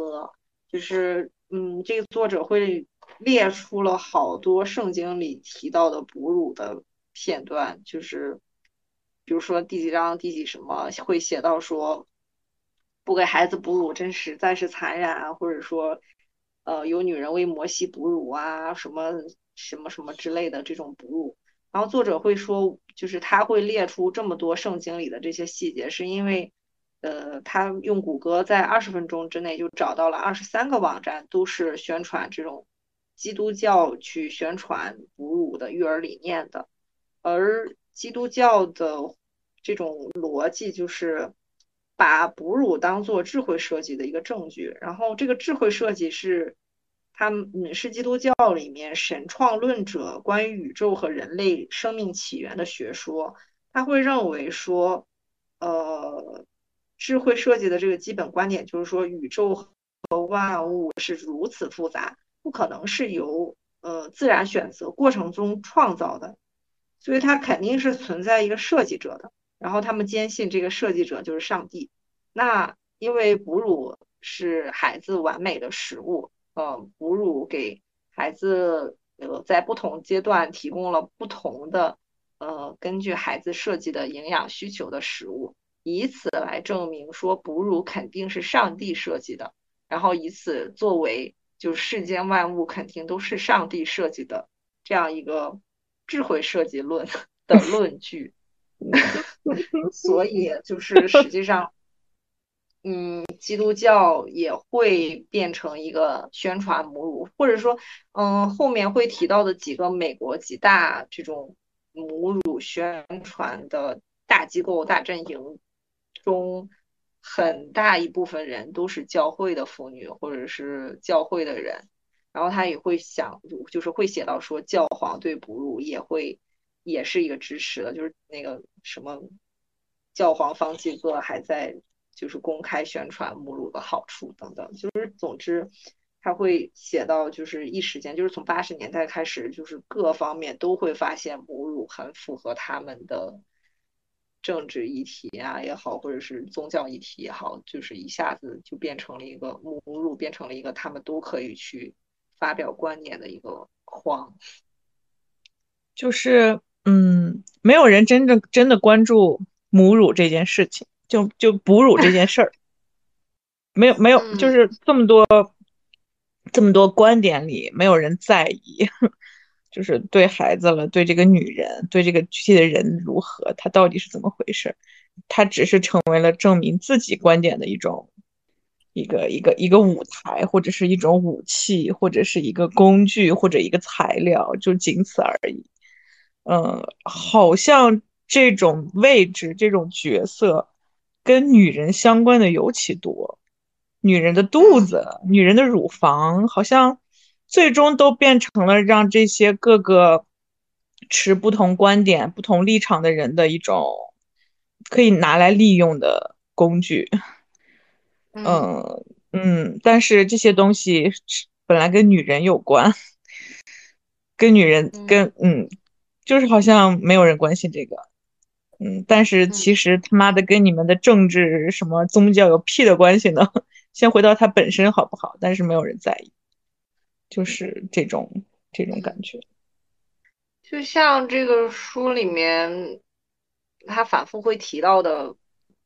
就是嗯，这个作者会列出了好多圣经里提到的哺乳的片段，就是比如说第几章第几什么会写到说不给孩子哺乳真实在是残忍啊，或者说呃有女人为摩西哺乳啊，什么什么什么之类的这种哺乳。然后作者会说，就是他会列出这么多圣经里的这些细节，是因为，呃，他用谷歌在二十分钟之内就找到了二十三个网站，都是宣传这种基督教去宣传哺乳的育儿理念的。而基督教的这种逻辑就是把哺乳当做智慧设计的一个证据，然后这个智慧设计是。他们是基督教里面神创论者关于宇宙和人类生命起源的学说，他会认为说，呃，智慧设计的这个基本观点就是说，宇宙和万物是如此复杂，不可能是由呃自然选择过程中创造的，所以它肯定是存在一个设计者的。然后他们坚信这个设计者就是上帝。那因为哺乳是孩子完美的食物。呃，哺乳给孩子呃在不同阶段提供了不同的呃根据孩子设计的营养需求的食物，以此来证明说哺乳肯定是上帝设计的，然后以此作为就世间万物肯定都是上帝设计的这样一个智慧设计论的论据，所以就是实际上。嗯，基督教也会变成一个宣传母乳，或者说，嗯，后面会提到的几个美国几大这种母乳宣传的大机构、大阵营中，很大一部分人都是教会的妇女或者是教会的人，然后他也会想，就是会写到说，教皇对哺乳也会也是一个支持的，就是那个什么，教皇方济各还在。就是公开宣传母乳的好处等等，就是总之，他会写到，就是一时间，就是从八十年代开始，就是各方面都会发现母乳很符合他们的政治议题啊也好，或者是宗教议题也好，就是一下子就变成了一个母乳变成了一个他们都可以去发表观点的一个框。就是嗯，没有人真正真的关注母乳这件事情。就就哺乳这件事儿，没有没有，就是这么多这么多观点里，没有人在意，就是对孩子了，对这个女人，对这个具体的人如何，他到底是怎么回事？他只是成为了证明自己观点的一种一个一个一个舞台，或者是一种武器，或者是一个工具，或者一个材料，就仅此而已。嗯，好像这种位置，这种角色。跟女人相关的尤其多，女人的肚子、女人的乳房，好像最终都变成了让这些各个持不同观点、不同立场的人的一种可以拿来利用的工具。嗯嗯，但是这些东西本来跟女人有关，跟女人跟嗯，就是好像没有人关心这个。嗯，但是其实他妈的跟你们的政治什么宗教有屁的关系呢？先回到它本身好不好？但是没有人在意，就是这种这种感觉。就像这个书里面，他反复会提到的，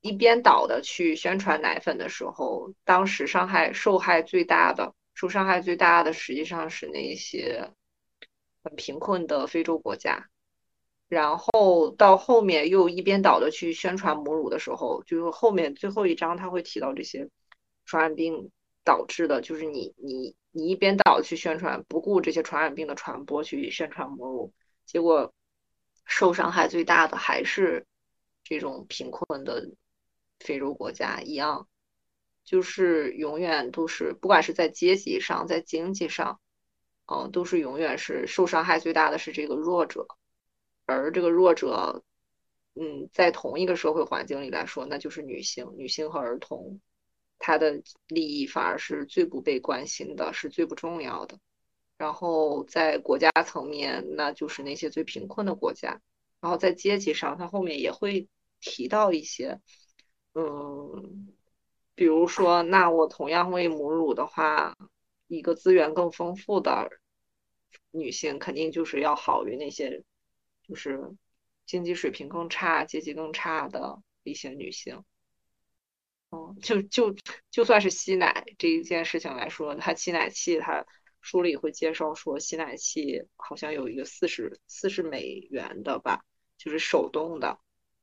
一边倒的去宣传奶粉的时候，当时伤害受害最大的，受伤害最大的实际上是那些很贫困的非洲国家。然后到后面又一边倒的去宣传母乳的时候，就是后面最后一章他会提到这些传染病导致的，就是你你你一边倒的去宣传，不顾这些传染病的传播去宣传母乳，结果受伤害最大的还是这种贫困的非洲国家一样，就是永远都是，不管是在阶级上，在经济上，嗯，都是永远是受伤害最大的是这个弱者，而这个弱者，嗯，在同一个社会环境里来说，那就是女性，女性和儿童，她的利益反而是最不被关心的，是最不重要的。然后在国家层面，那就是那些最贫困的国家。然后在阶级上，他后面也会提到一些，嗯，比如说，那我同样喂母乳的话，一个资源更丰富的女性，肯定就是要好于那些就是经济水平更差、阶级更差的一些女性。嗯，就就就算是吸奶这一件事情来说，它吸奶器它。书里会介绍说，吸奶器好像有一个四十四十美元的吧，就是手动的，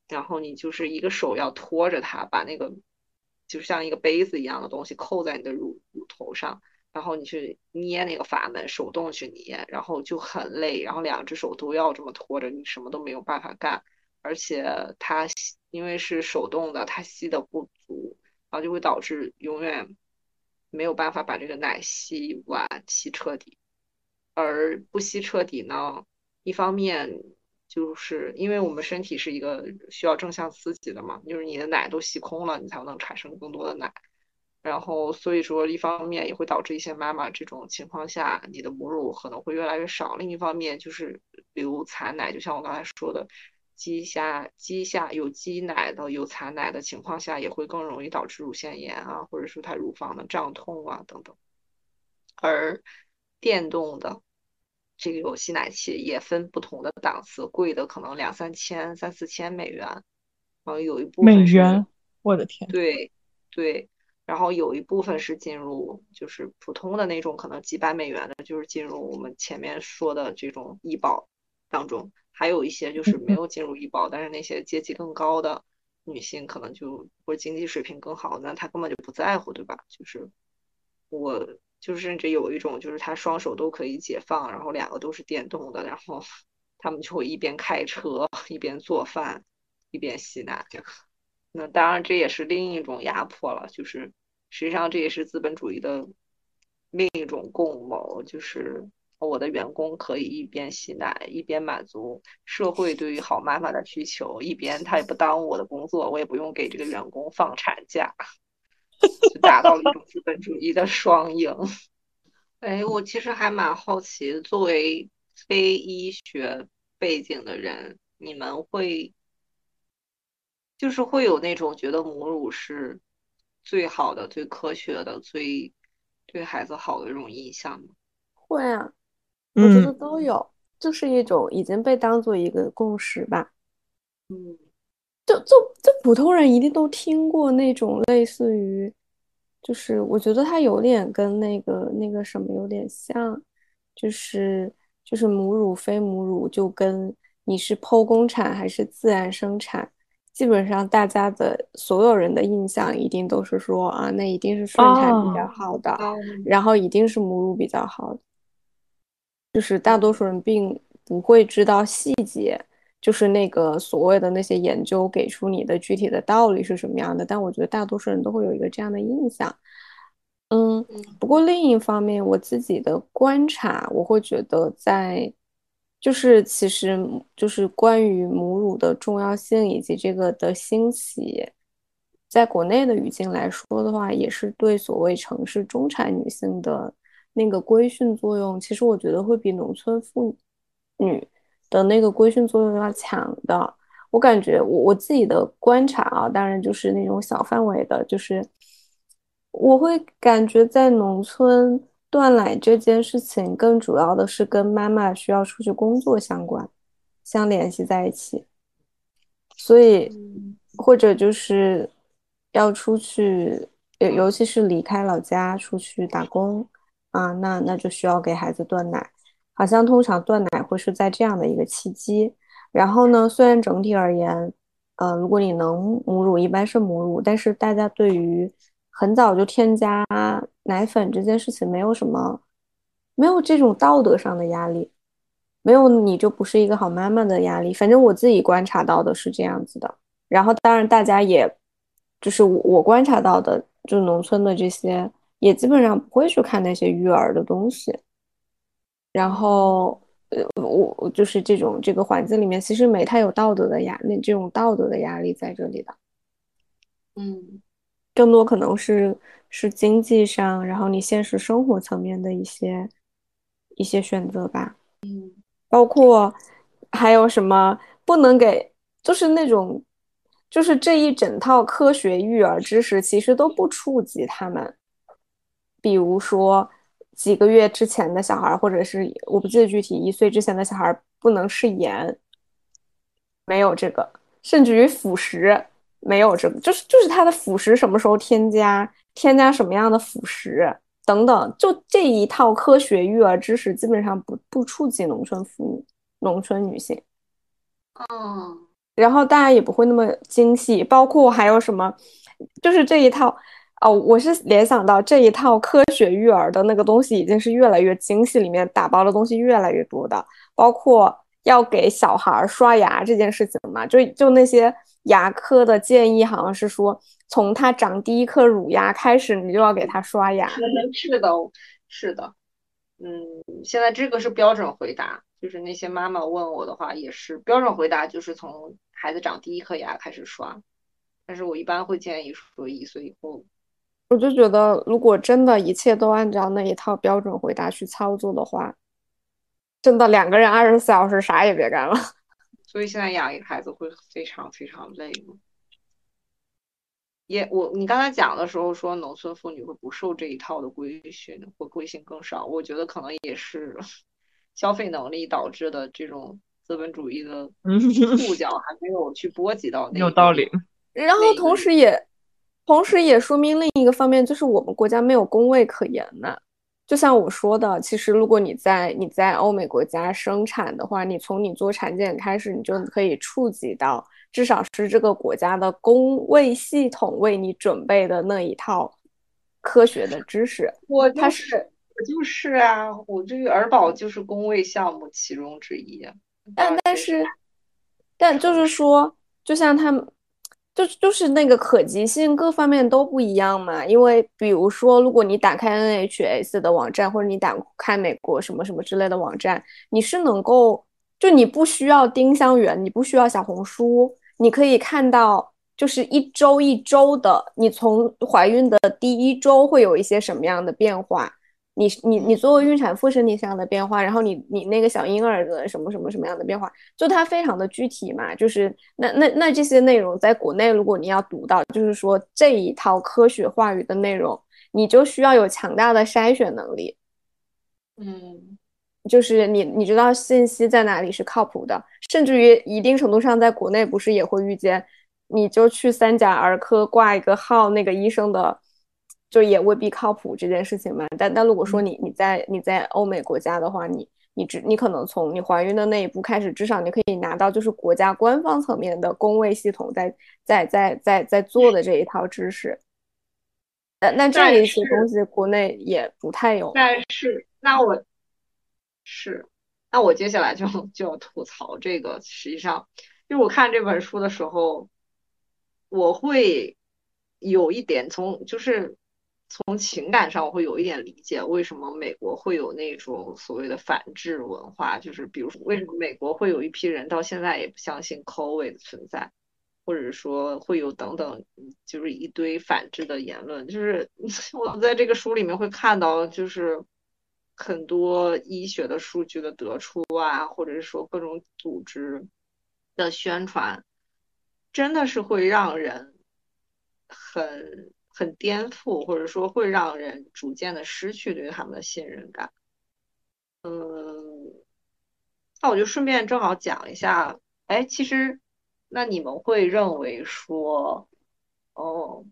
然后你就是一个手要托着它，把那个就像一个杯子一样的东西扣在你的乳乳头上，然后你去捏那个阀门，手动去捏，然后就很累，然后两只手都要这么拖着，你什么都没有办法干，而且它因为是手动的，它吸的不足，然后就会导致永远。没有办法把这个奶吸完、吸彻底，而不吸彻底呢？一方面就是因为我们身体是一个需要正向刺激的嘛，就是你的奶都吸空了，你才能产生更多的奶。然后所以说，一方面也会导致一些妈妈这种情况下，你的母乳可能会越来越少；另一方面就是流残奶，就像我刚才说的。鸡下鸡下有鸡奶的有残奶的情况下，也会更容易导致乳腺炎啊，或者说她乳房的胀痛啊等等。而电动的这个有吸奶器也分不同的档次，贵的可能两三千、三四千美元，然后有一部分美元，我的天，对对，然后有一部分是进入就是普通的那种，可能几百美元的，就是进入我们前面说的这种医保当中。还有一些就是没有进入医保，但是那些阶级更高的女性可能就或者经济水平更好，那她根本就不在乎，对吧？就是我就是甚至有一种就是他双手都可以解放，然后两个都是电动的，然后 他们就会一边开车一边做饭一边吸奶。那当然这也是另一种压迫了，就是实际上这也是资本主义的另一种共谋，就是。我的员工可以一边吸奶，一边满足社会对于好妈妈的需求，一边他也不耽误我的工作，我也不用给这个员工放产假，就达到了一种资本主义的双赢。哎，我其实还蛮好奇，作为非医学背景的人，你们会就是会有那种觉得母乳是最好的、最科学的、最对孩子好的这种印象吗？会啊。我觉得都有，就是一种已经被当做一个共识吧。嗯，就就就普通人一定都听过那种类似于，就是我觉得它有点跟那个那个什么有点像，就是就是母乳非母乳，就跟你是剖宫产还是自然生产，基本上大家的所有人的印象一定都是说啊，那一定是顺产比较好的，然后一定是母乳比较好的。就是大多数人并不会知道细节，就是那个所谓的那些研究给出你的具体的道理是什么样的。但我觉得大多数人都会有一个这样的印象。嗯，不过另一方面，我自己的观察，我会觉得在，就是其实就是关于母乳的重要性以及这个的兴起，在国内的语境来说的话，也是对所谓城市中产女性的。那个规训作用，其实我觉得会比农村妇女的那个规训作用要强的。我感觉我我自己的观察啊，当然就是那种小范围的，就是我会感觉在农村断奶这件事情，更主要的是跟妈妈需要出去工作相关，相联系在一起。所以或者就是要出去，尤尤其是离开老家出去打工。啊，那那就需要给孩子断奶，好像通常断奶会是在这样的一个契机。然后呢，虽然整体而言，呃，如果你能母乳，一般是母乳，但是大家对于很早就添加奶粉这件事情没有什么，没有这种道德上的压力，没有你就不是一个好妈妈的压力。反正我自己观察到的是这样子的。然后当然大家也就是我我观察到的，就农村的这些，也基本上不会去看那些育儿的东西。然后，呃，我我就是这种这个环境里面，其实没太有道德的压，那这种道德的压力在这里的。嗯，更多可能是是经济上，然后你现实生活层面的一些一些选择吧。嗯，包括还有什么不能给，就是那种，就是这一整套科学育儿知识其实都不触及他们。比如说几个月之前的小孩，或者是我不记得具体一岁之前的小孩不能吃盐，没有这个，甚至于辅食。没有这个，就是就是他的辅食什么时候添加，添加什么样的辅食等等，就这一套科学育儿知识基本上不不触及农村妇女、农村女性。嗯，然后大家也不会那么精细，包括还有什么，就是这一套哦，我是联想到这一套科学育儿的那个东西已经是越来越精细，里面打包的东西越来越多的，包括要给小孩刷牙这件事情嘛，就就那些。牙科的建议好像是说，从他长第一颗乳牙开始，你就要给他刷牙。是的，是的，嗯，现在这个是标准回答，就是那些妈妈问我的话，也是标准回答，就是从孩子长第一颗牙开始刷。但是我一般会建议说一岁以后。我就觉得，如果真的一切都按照那一套标准回答去操作的话，真的两个人二十四小时啥也别干了。所以现在养一个孩子会非常非常累吗？也我你刚才讲的时候说农村妇女会不受这一套的规训，会规训更少。我觉得可能也是消费能力导致的这种资本主义的触角还没有去波及到那。有道理。然后同时也同时也说明另一个方面，就是我们国家没有工位可言呢。就像我说的，其实如果你在你在欧美国家生产的话，你从你做产检开始，你就可以触及到至少是这个国家的工位系统为你准备的那一套科学的知识。我他是我就是啊，我这个儿保就是工位项目其中之一。但但是但就是说，就像他们。就就是那个可及性各方面都不一样嘛，因为比如说，如果你打开 NHS 的网站，或者你打开美国什么什么之类的网站，你是能够，就你不需要丁香园，你不需要小红书，你可以看到，就是一周一周的，你从怀孕的第一周会有一些什么样的变化。你你你作为孕产妇身体上的变化，然后你你那个小婴儿的什么什么什么样的变化，就它非常的具体嘛，就是那那那这些内容在国内，如果你要读到，就是说这一套科学话语的内容，你就需要有强大的筛选能力，嗯，就是你你知道信息在哪里是靠谱的，甚至于一定程度上，在国内不是也会遇见，你就去三甲儿科挂一个号，那个医生的。就也未必靠谱这件事情嘛，但但如果说你你在你在欧美国家的话，你你只你可能从你怀孕的那一步开始，至少你可以拿到就是国家官方层面的工位系统在在在在在做的这一套知识。那那这一些东西国内也不太有。但是那我是那我接下来就就要吐槽这个，实际上就我看这本书的时候，我会有一点从就是。从情感上，我会有一点理解为什么美国会有那种所谓的反制文化，就是比如说为什么美国会有一批人到现在也不相信 COVID 的存在，或者说会有等等，就是一堆反制的言论。就是 我在这个书里面会看到，就是很多医学的数据的得出啊，或者是说各种组织的宣传，真的是会让人很。很颠覆，或者说会让人逐渐的失去对他们的信任感。嗯，那我就顺便正好讲一下，哎，其实那你们会认为说，哦，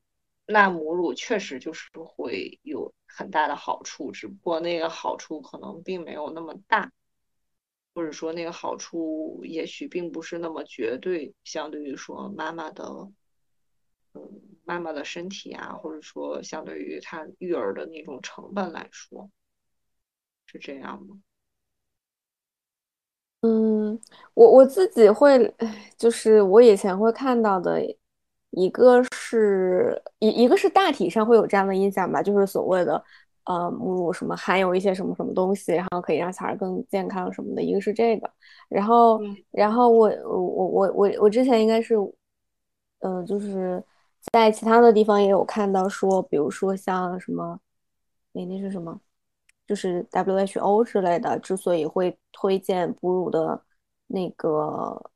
那母乳确实就是会有很大的好处，只不过那个好处可能并没有那么大，或者说那个好处也许并不是那么绝对，相对于说妈妈的。嗯，妈妈的身体啊，或者说相对于她育儿的那种成本来说，是这样吗？嗯，我我自己会，就是我以前会看到的一个是一一个是大体上会有这样的印象吧，就是所谓的呃母乳什么含有一些什么什么东西，然后可以让小孩更健康什么的，一个是这个，然后然后我我我我我之前应该是，嗯，就是在其他的地方也有看到说，比如说像什么，那那是什么，就是 WHO 之类的，之所以会推荐哺乳的那个。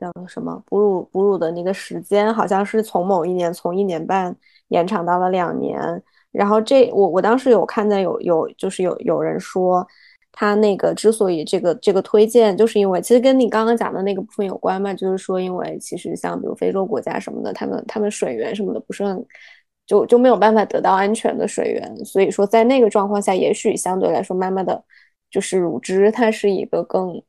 叫什么哺乳哺乳的那个时间，好像是从某一年从一年半延长到了两年。然后这我我当时有看见有有就是有有人说，他那个之所以这个这个推荐，就是因为其实跟你刚刚讲的那个部分有关嘛，就是说因为其实像比如非洲国家什么的，他们他们水源什么的不是很就就没有办法得到安全的水源，所以说在那个状况下，也许相对来说妈妈的就是乳汁它是一个更。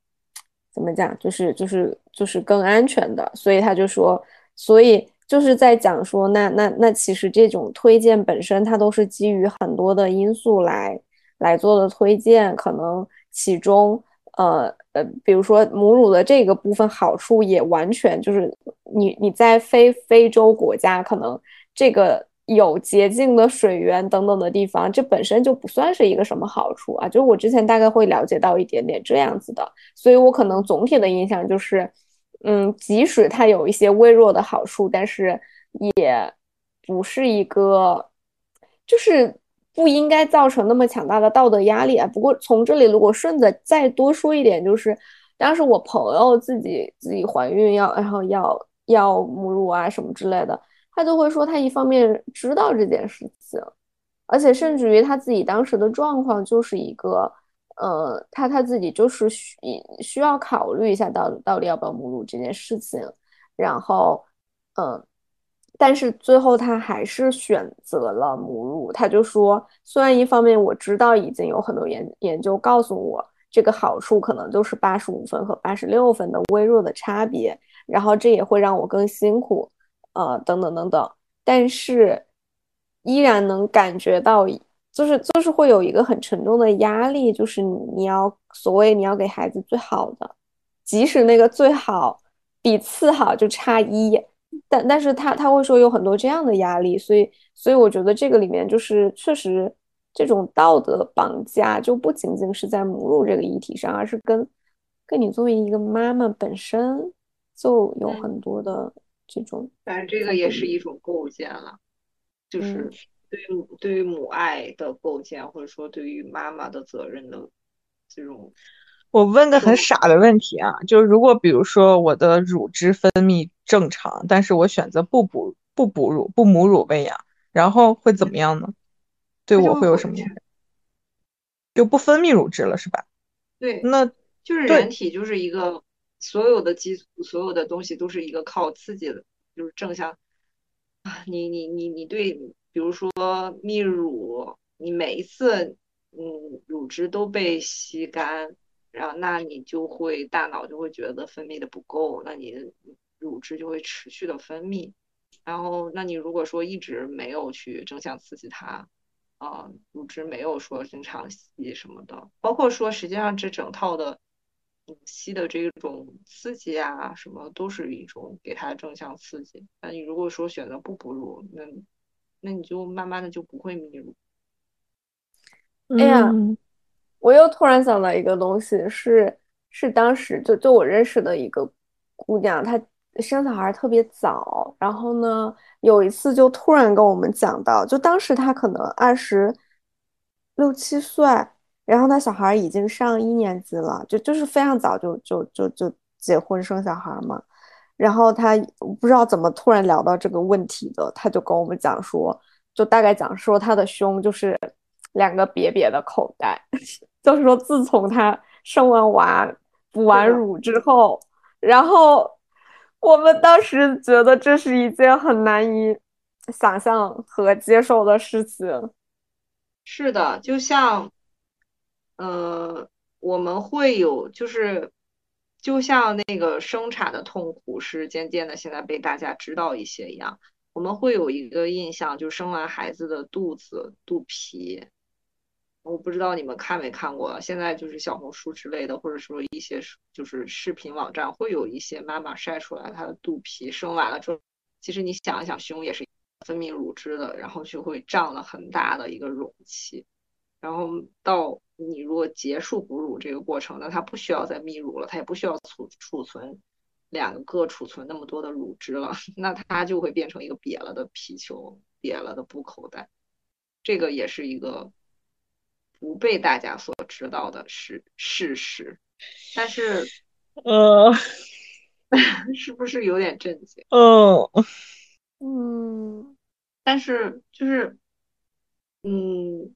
怎么讲？就是就是就是更安全的，所以他就说，所以就是在讲说，那那那其实这种推荐本身，它都是基于很多的因素来来做的推荐，可能其中呃呃，比如说母乳的这个部分好处也完全就是你你在非非洲国家，可能这个。有洁净的水源等等的地方，这本身就不算是一个什么好处啊。就我之前大概会了解到一点点这样子的，所以我可能总体的印象就是，嗯，即使它有一些微弱的好处，但是也不是一个，就是不应该造成那么强大的道德压力啊。不过从这里如果顺着再多说一点，就是当时我朋友自己自己怀孕要，然后要要母乳啊什么之类的。他就会说，他一方面知道这件事情，而且甚至于他自己当时的状况就是一个，呃，他他自己就是需需要考虑一下到到底要不要母乳这件事情，然后，嗯，但是最后他还是选择了母乳。他就说，虽然一方面我知道已经有很多研研究告诉我这个好处可能就是八十五分和八十六分的微弱的差别，然后这也会让我更辛苦。呃，等等等等，但是依然能感觉到，就是就是会有一个很沉重的压力，就是你要所谓你要给孩子最好的，即使那个最好比次好就差一，但但是他他会说有很多这样的压力，所以所以我觉得这个里面就是确实这种道德绑架就不仅仅是在母乳这个议题上，而是跟跟你作为一个妈妈本身就有很多的。这种，反正这个也是一种构建了，就是对于对于母爱的构建，或者说对于妈妈的责任的这种。我问个很傻的问题啊，就是如果比如说我的乳汁分泌正常，但是我选择不哺不哺乳不母乳喂养，然后会怎么样呢？对我会有什么？就不分泌乳汁了是吧？对，那就是人体就是一个。所有的激素，所有的东西都是一个靠刺激的，就是正向啊，你你你你对，比如说泌乳，你每一次嗯乳汁都被吸干，然后那你就会大脑就会觉得分泌的不够，那你乳汁就会持续的分泌，然后那你如果说一直没有去正向刺激它，啊乳汁没有说经常吸什么的，包括说实际上这整套的。吸的这种刺激啊，什么都是一种给它正向刺激。那你如果说选择不哺乳，那那你就慢慢的就不会泌乳。哎呀，我又突然想到一个东西，是是当时就就我认识的一个姑娘，她生小孩特别早，然后呢有一次就突然跟我们讲到，就当时她可能二十六七岁。然后她小孩已经上一年级了，就就是非常早就就就就结婚生小孩嘛。然后他不知道怎么突然聊到这个问题的，他就跟我们讲说，就大概讲说他的胸就是两个瘪瘪的口袋，就是说自从他生完娃哺完乳之后，然后我们当时觉得这是一件很难以想象和接受的事情。是的，就像。呃，我们会有，就是，就像那个生产的痛苦是渐渐的现在被大家知道一些一样，我们会有一个印象，就生完孩子的肚子、肚皮，我不知道你们看没看过，现在就是小红书之类的，或者说一些就是视频网站会有一些妈妈晒出来她的肚皮，生完了之后其实你想一想，胸也是分泌乳汁的，然后就会胀了很大的一个容器。然后到你如果结束哺乳这个过程，那它不需要再泌乳了，它也不需要储储存两个储存那么多的乳汁了，那它就会变成一个瘪了的皮球，瘪了的布口袋。这个也是一个不被大家所知道的事事实，但是，呃，是不是有点震惊？嗯嗯，但是就是，嗯。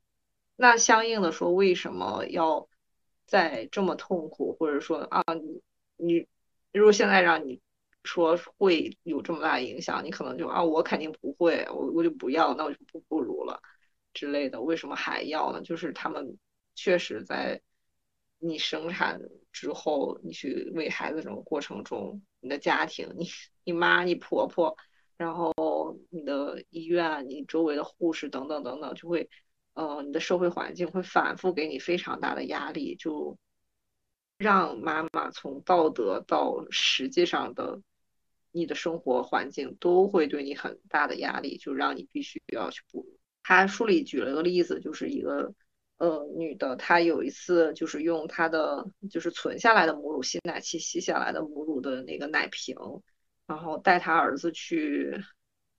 那相应的说，为什么要在这么痛苦，或者说啊，你你如果现在让你说会有这么大影响，你可能就啊，我肯定不会，我我就不要，那我就不不如了之类的。为什么还要呢？就是他们确实在你生产之后，你去喂孩子这种过程中，你的家庭，你你妈、你婆婆，然后你的医院、你周围的护士等等等等，就会。呃，你的社会环境会反复给你非常大的压力，就让妈妈从道德到实际上的你的生活环境都会对你很大的压力，就让你必须要去哺乳。他书里举了个例子，就是一个呃女的，她有一次就是用她的就是存下来的母乳吸奶器吸下来的母乳的那个奶瓶，然后带她儿子去。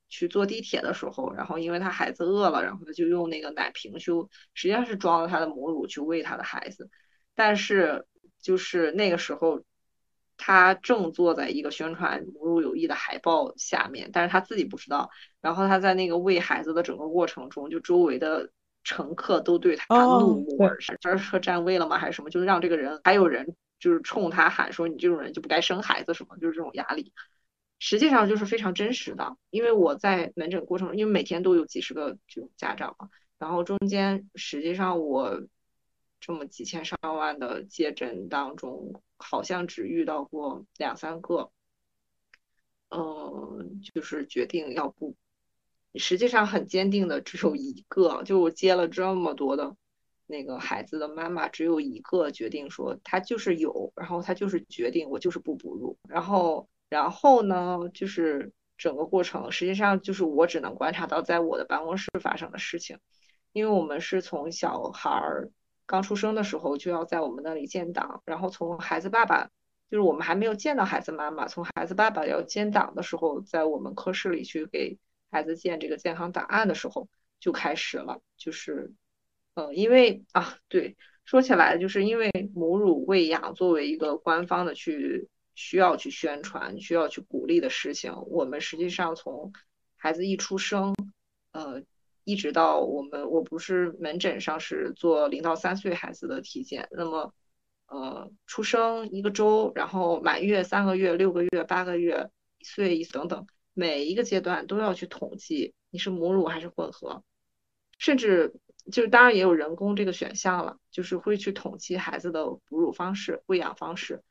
去坐地铁的时候，然后因为他孩子饿了，然后他就用那个奶瓶去，实际上是装了他的母乳去喂他的孩子。但是就是那个时候，他正坐在一个宣传母乳有益的海报下面，但是他自己不知道。然后他在那个喂孩子的整个过程中，就周围的乘客都对他怒目而视，这车占位了吗？还是什么？就是让这个人还有人就是冲他喊说：“你这种人就不该生孩子什么？”就是这种压力。实际上就是非常真实的，因为我在门诊过程中，因为每天都有几十个这种家长嘛，然后中间实际上我这么几千上万的接诊当中，好像只遇到过两三个，嗯，就是决定要不，实际上很坚定的只有一个，就我接了这么多的那个孩子的妈妈，只有一个决定说她就是有，然后她就是决定我就是不哺乳，然后。然后呢，就是整个过程，实际上就是我只能观察到在我的办公室发生的事情，因为我们是从小孩儿刚出生的时候就要在我们那里建档，然后从孩子爸爸，就是我们还没有见到孩子妈妈，从孩子爸爸要建档的时候，在我们科室里去给孩子建这个健康档案的时候就开始了，就是，呃，因为啊，对，说起来就是因为母乳喂养作为一个官方的去。需要去宣传、需要去鼓励的事情，我们实际上从孩子一出生，呃，一直到我们，我不是门诊上是做零到三岁孩子的体检，那么，呃，出生一个周，然后满月三个月、六个月、八个月、一岁一等等，每一个阶段都要去统计你是母乳还是混合，甚至就是当然也有人工这个选项了，就是会去统计孩子的哺乳方式、喂养方式。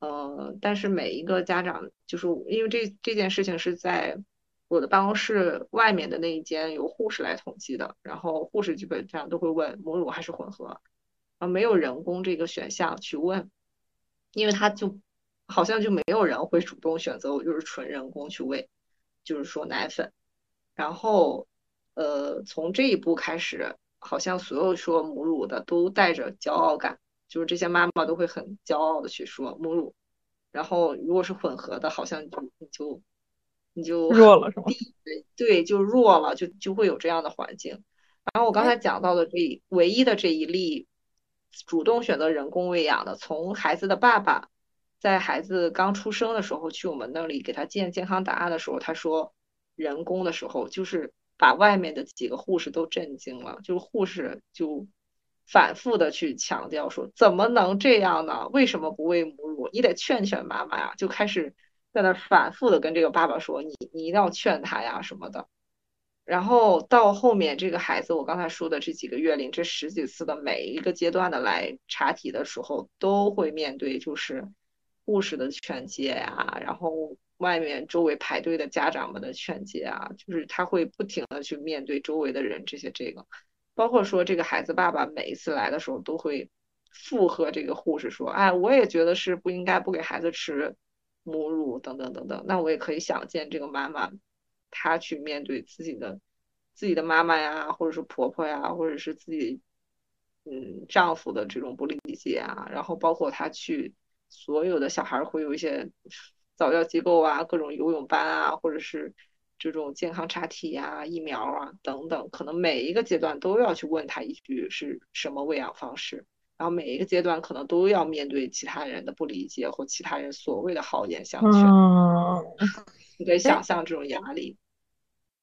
呃，但是每一个家长，就是因为这这件事情是在我的办公室外面的那一间由护士来统计的，然后护士基本上都会问母乳还是混合，啊，没有人工这个选项去问，因为他就好像就没有人会主动选择我就是纯人工去喂，就是说奶粉，然后呃从这一步开始，好像所有说母乳的都带着骄傲感。就是这些妈妈都会很骄傲的去说母乳，然后如果是混合的，好像就你就你就弱了是吗？对 对，就弱了，就就会有这样的环境。然后我刚才讲到的这唯一的这一例主动选择人工喂养的，从孩子的爸爸在孩子刚出生的时候去我们那里给他建健康档案的时候，他说人工的时候，就是把外面的几个护士都震惊了，就是护士就。反复的去强调说，怎么能这样呢？为什么不喂母乳？你得劝劝妈妈呀！就开始在那反复的跟这个爸爸说，你你一定要劝他呀什么的。然后到后面这个孩子，我刚才说的这几个月龄，这十几次的每一个阶段的来查体的时候，都会面对就是护士的劝诫呀，然后外面周围排队的家长们的劝诫啊，就是他会不停的去面对周围的人这些这个。包括说这个孩子爸爸每一次来的时候都会附和这个护士说，哎，我也觉得是不应该不给孩子吃母乳等等等等。那我也可以想见这个妈妈她去面对自己的自己的妈妈呀，或者是婆婆呀，或者是自己嗯丈夫的这种不理解啊，然后包括她去所有的小孩会有一些早教机构啊，各种游泳班啊，或者是这种健康查体呀、疫苗啊等等，可能每一个阶段都要去问她一句是什么喂养方式。然后每一个阶段可能都要面对其他人的不理解或其他人所谓的好言相劝，你可以想象这种压力。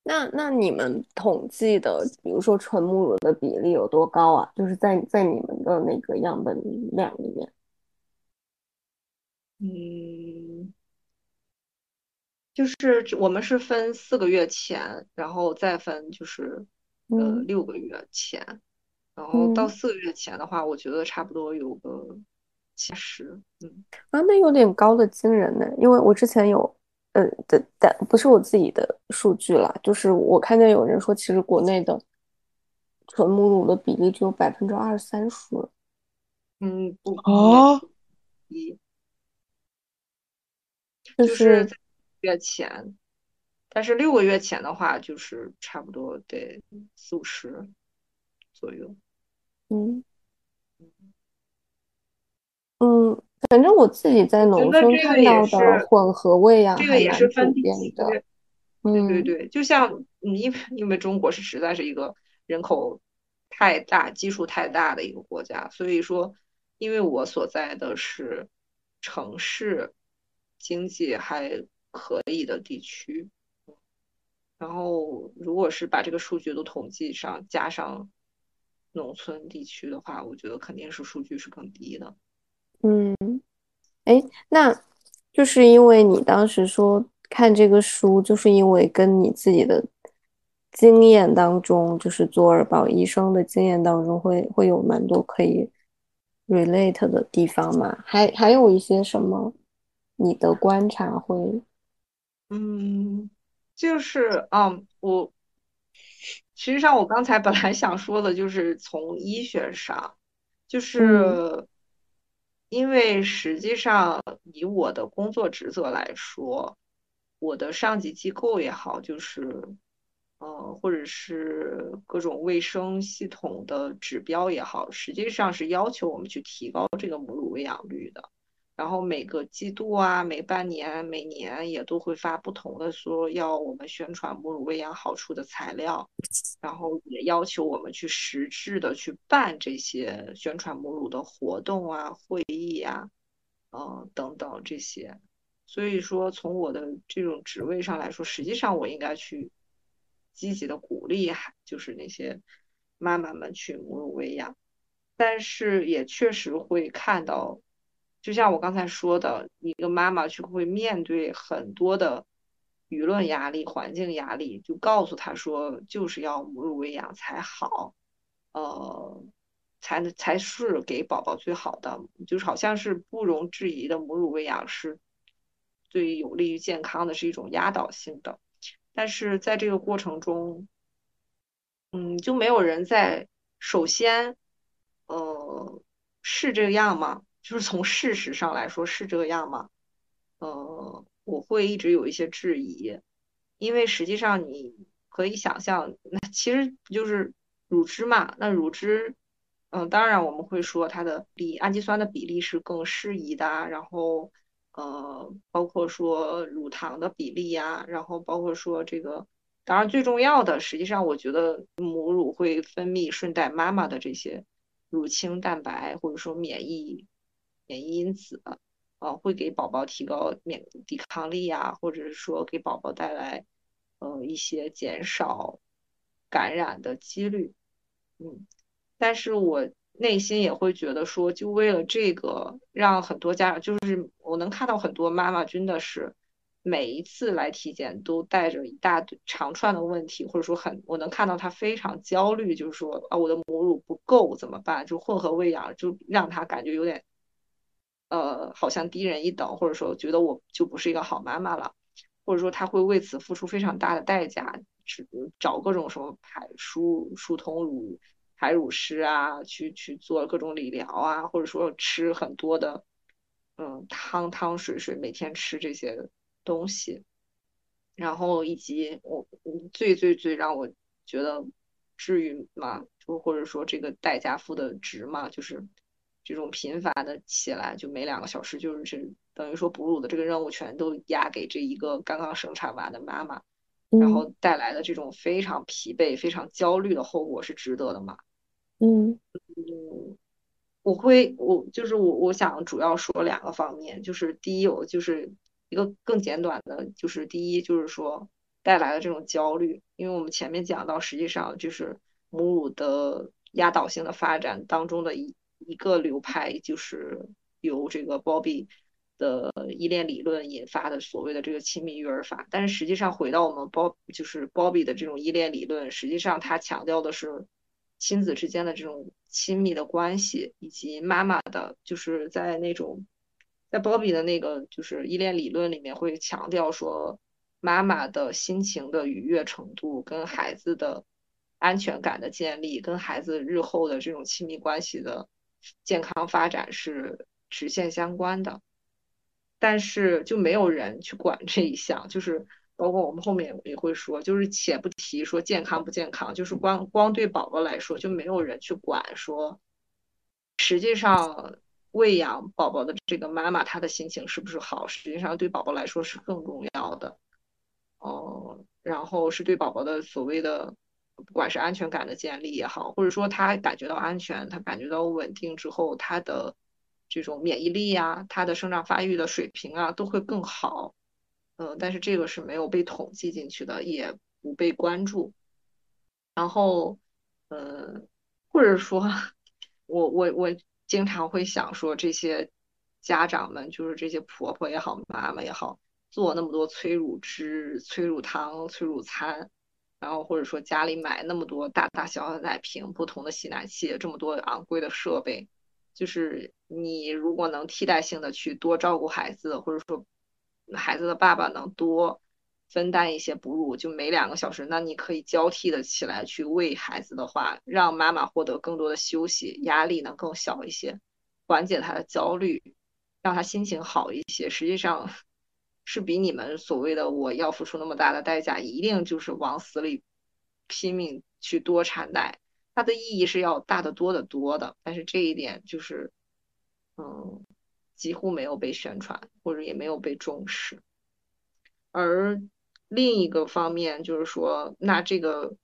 那那你们统计的，比如说纯母乳的比例有多高啊？就是在在你们的那个样本量里面，嗯，就是我们是分四个月前，然后再分就是呃六个月前。然后到四个月前的话，我觉得差不多有个七十，嗯，啊，那有点高的惊人呢。因为我之前有，呃的，但不是我自己的数据啦，就是我看见有人说，其实国内的纯母乳的比例只有百分之二三十。嗯，不哦，一，就是月前，但是六个月前的话，就是差不多得四五十左右。嗯嗯，反正我自己在农村看到的混合喂养这个也是分普遍的。对对对，就像因为因为中国是实在是一个人口太大、基数太大的一个国家，所以说，因为我所在的是城市经济还可以的地区，然后如果是把这个数据都统计上加上。农村地区的话，我觉得肯定是数据是更低的。嗯，哎，那就是因为你当时说看这个书，就是因为跟你自己的经验当中，就是做儿保医生的经验当中，会会有蛮多可以 relate 的地方嘛？还还有一些什么你的观察会？嗯，就是嗯，我。实际上，我刚才本来想说的，就是从医学上，就是因为实际上以我的工作职责来说，我的上级机构也好，就是呃，或者是各种卫生系统的指标也好，实际上是要求我们去提高这个母乳喂养率的。然后每个季度啊，每半年、每年也都会发不同的说要我们宣传母乳喂养好处的材料，然后也要求我们去实质的去办这些宣传母乳的活动啊、会议啊，嗯等等这些。所以说，从我的这种职位上来说，实际上我应该去积极的鼓励，就是那些妈妈们去母乳喂养，但是也确实会看到。就像我刚才说的，一个妈妈去会面对很多的舆论压力、环境压力，就告诉她说，就是要母乳喂养才好，呃，才能才是给宝宝最好的，就是好像是不容置疑的，母乳喂养是最有利于健康的，是一种压倒性的。但是在这个过程中，嗯，就没有人在首先，呃，是这样吗？就是从事实上来说是这样吗？呃，我会一直有一些质疑，因为实际上你可以想象，那其实就是乳汁嘛？那乳汁，嗯，当然我们会说它的比氨基酸的比例是更适宜的，然后呃，包括说乳糖的比例呀，然后包括说这个，当然最重要的，实际上我觉得母乳会分泌顺带妈妈的这些乳清蛋白，或者说免疫。免疫因子，呃，会给宝宝提高免抵抗力啊，或者是说给宝宝带来，呃，一些减少感染的几率，嗯，但是我内心也会觉得说，就为了这个，让很多家长，就是我能看到很多妈妈真的是每一次来体检都带着一大堆长串的问题，或者说很，我能看到她非常焦虑，就是说啊，我的母乳不够怎么办？就混合喂养，就让她感觉有点。呃，好像低人一等，或者说觉得我就不是一个好妈妈了，或者说他会为此付出非常大的代价，去找各种什么排疏疏通乳排乳师啊，去去做各种理疗啊，或者说吃很多的嗯汤汤水水，每天吃这些东西。然后以及我最最最让我觉得至于吗？就或者说这个代价付的值吗？就是这种频繁的起来，就每两个小时，就是这等于说哺乳的这个任务全都压给这一个刚刚生产完的妈妈，然后带来的这种非常疲惫、非常焦虑的后果是值得的吗？嗯嗯，我会我就是我我想主要说两个方面，就是第一，我就是一个更简短的，就是第一就是说带来的这种焦虑，因为我们前面讲到，实际上就是母乳的压倒性的发展当中的一一个流派，就是由这个 Bobby 的依恋理论引发的所谓的这个亲密育儿法，但是实际上回到我们 Bob 就是 Bobby 的这种依恋理论，实际上它强调的是。亲子之间的这种亲密的关系，以及妈妈的，就是在那种，在 Bobby 的那个就是依恋理论里面会强调说，妈妈的心情的愉悦程度跟孩子的安全感的建立，跟孩子日后的这种亲密关系的健康发展是直线相关的，但是就没有人去管这一项，就是。包括我们后面也会说，就是且不提说健康不健康，就是光光对宝宝来说，就没有人去管说，实际上喂养宝宝的这个妈妈她的心情是不是好，实际上对宝宝来说是更重要的。哦，然后是对宝宝的所谓的，不管是安全感的建立也好，或者说他感觉到安全，他感觉到稳定之后，他的这种免疫力呀，他的生长发育的水平啊，都会更好。嗯，但是这个是没有被统计进去的，也不被关注。然后，嗯，或者说，我我我经常会想说，这些家长们，就是这些婆婆也好，妈妈也好，做那么多催乳汁、催乳汤、催乳餐，然后或者说家里买那么多大大小小的奶瓶、不同的吸奶器，这么多昂贵的设备，就是你如果能替代性的去多照顾孩子，或者说。孩子的爸爸能多分担一些哺乳，就每两个小时，那你可以交替的起来去喂孩子的话，让妈妈获得更多的休息，压力能更小一些，缓解他的焦虑，让他心情好一些。实际上是比你们所谓的我要付出那么大的代价，一定就是往死里拼命去多产奶，它的意义是要大得多得多的。但是这一点就是，嗯。几乎没有被宣传，或者也没有被重视。而另一个方面就是说，那这个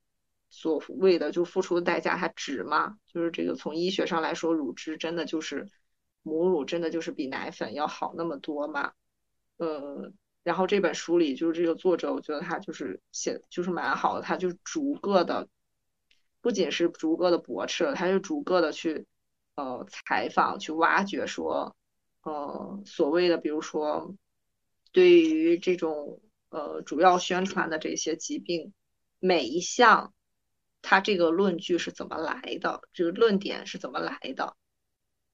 所谓的就付出的代价它值吗？就是这个从医学上来说，乳汁真的就是母乳真的就是比奶粉要好那么多吗？呃，然后这本书里就是这个作者，我觉得他就是写就是蛮好的，他就逐个的，不仅是逐个的驳斥，他就逐个的去呃采访去挖掘说。呃，所谓的比如说，对于这种呃主要宣传的这些疾病，每一项，它这个论据是怎么来的？这个论点是怎么来的？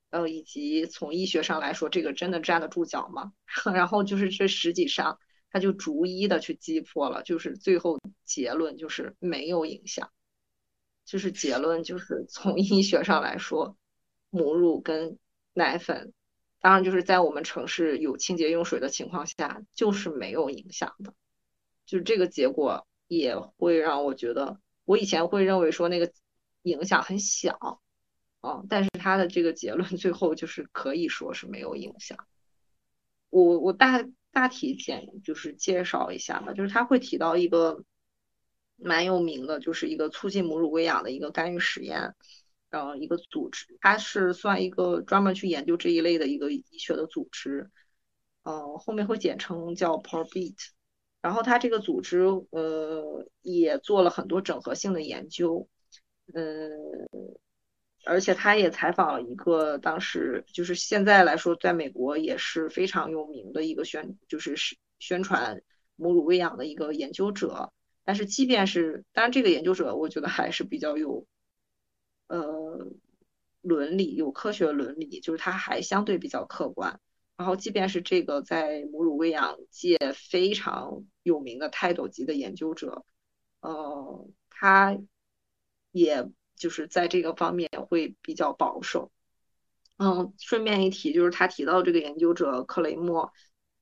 呃，以及从医学上来说，这个真的站得住脚吗？然后就是这实际上，他就逐一的去击破了，就是最后结论就是没有影响，就是结论就是从医学上来说，母乳跟奶粉。当然，就是在我们城市有清洁用水的情况下，就是没有影响的。就是这个结果也会让我觉得，我以前会认为说那个影响很小，啊，但是他的这个结论最后就是可以说是没有影响。我我大大体简就是介绍一下吧，就是他会提到一个蛮有名的，就是一个促进母乳喂养的一个干预实验。然后，一个组织，它是算一个专门去研究这一类的一个医学的组织，呃，后面会简称叫 PORBIT。然后它这个组织，呃，也做了很多整合性的研究，嗯，而且他也采访了一个当时就是现在来说，在美国也是非常有名的一个宣，就是宣传母乳喂养的一个研究者。但是即便是，当然这个研究者，我觉得还是比较有。呃，伦理有科学伦理，就是他还相对比较客观。然后，即便是这个在母乳喂养界非常有名的泰斗级的研究者，呃，他也就是在这个方面会比较保守。嗯，顺便一提，就是他提到这个研究者克雷默，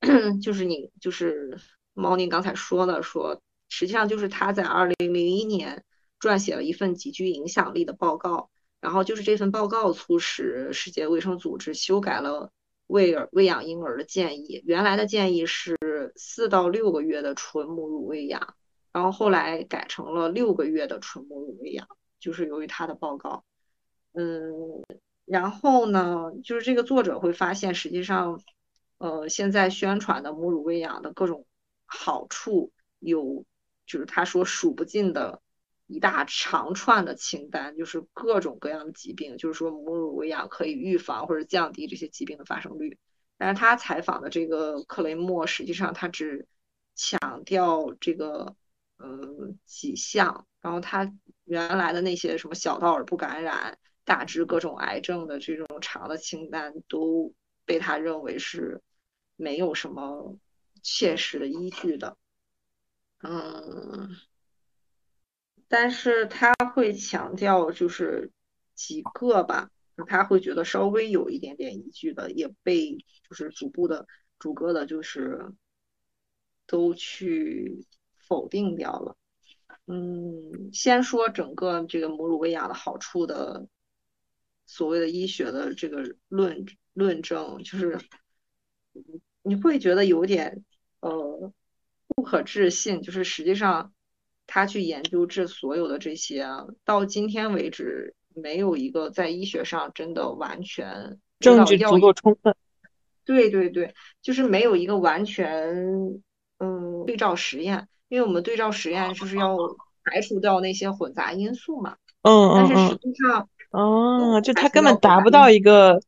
就是你就是猫宁刚才说的，说实际上就是他在二零零一年撰写了一份极具影响力的报告，然后就是这份报告促使世界卫生组织修改了喂儿喂养婴儿的建议，原来的建议是四到六个月的纯母乳喂养，然后后来改成了六个月的纯母乳喂养，就是由于他的报告，嗯。然后呢，就是这个作者会发现，实际上，呃，现在宣传的母乳喂养的各种好处有，就是他说数不尽的一大长串的清单，就是各种各样的疾病，就是说母乳喂养可以预防或者降低这些疾病的发生率。但是他采访的这个克雷默，实际上他只强调这个，嗯，几项，然后他原来的那些什么小到耳部感染。大致各种癌症的这种长的清单都被他认为是没有什么切实的依据的，嗯，但是他会强调就是几个吧，他会觉得稍微有一点点依据的也被就是逐步的逐个的，就是都去否定掉了。嗯，先说整个这个母乳喂养的好处的。所谓的医学的这个论论证，就是你会觉得有点呃不可置信，就是实际上他去研究这所有的这些，到今天为止没有一个在医学上真的完全证据足够充分。对对对，就是没有一个完全嗯对照实验，因为我们对照实验就是要排除掉那些混杂因素嘛。嗯嗯嗯。但是实际上。哦，就它根本达不到一个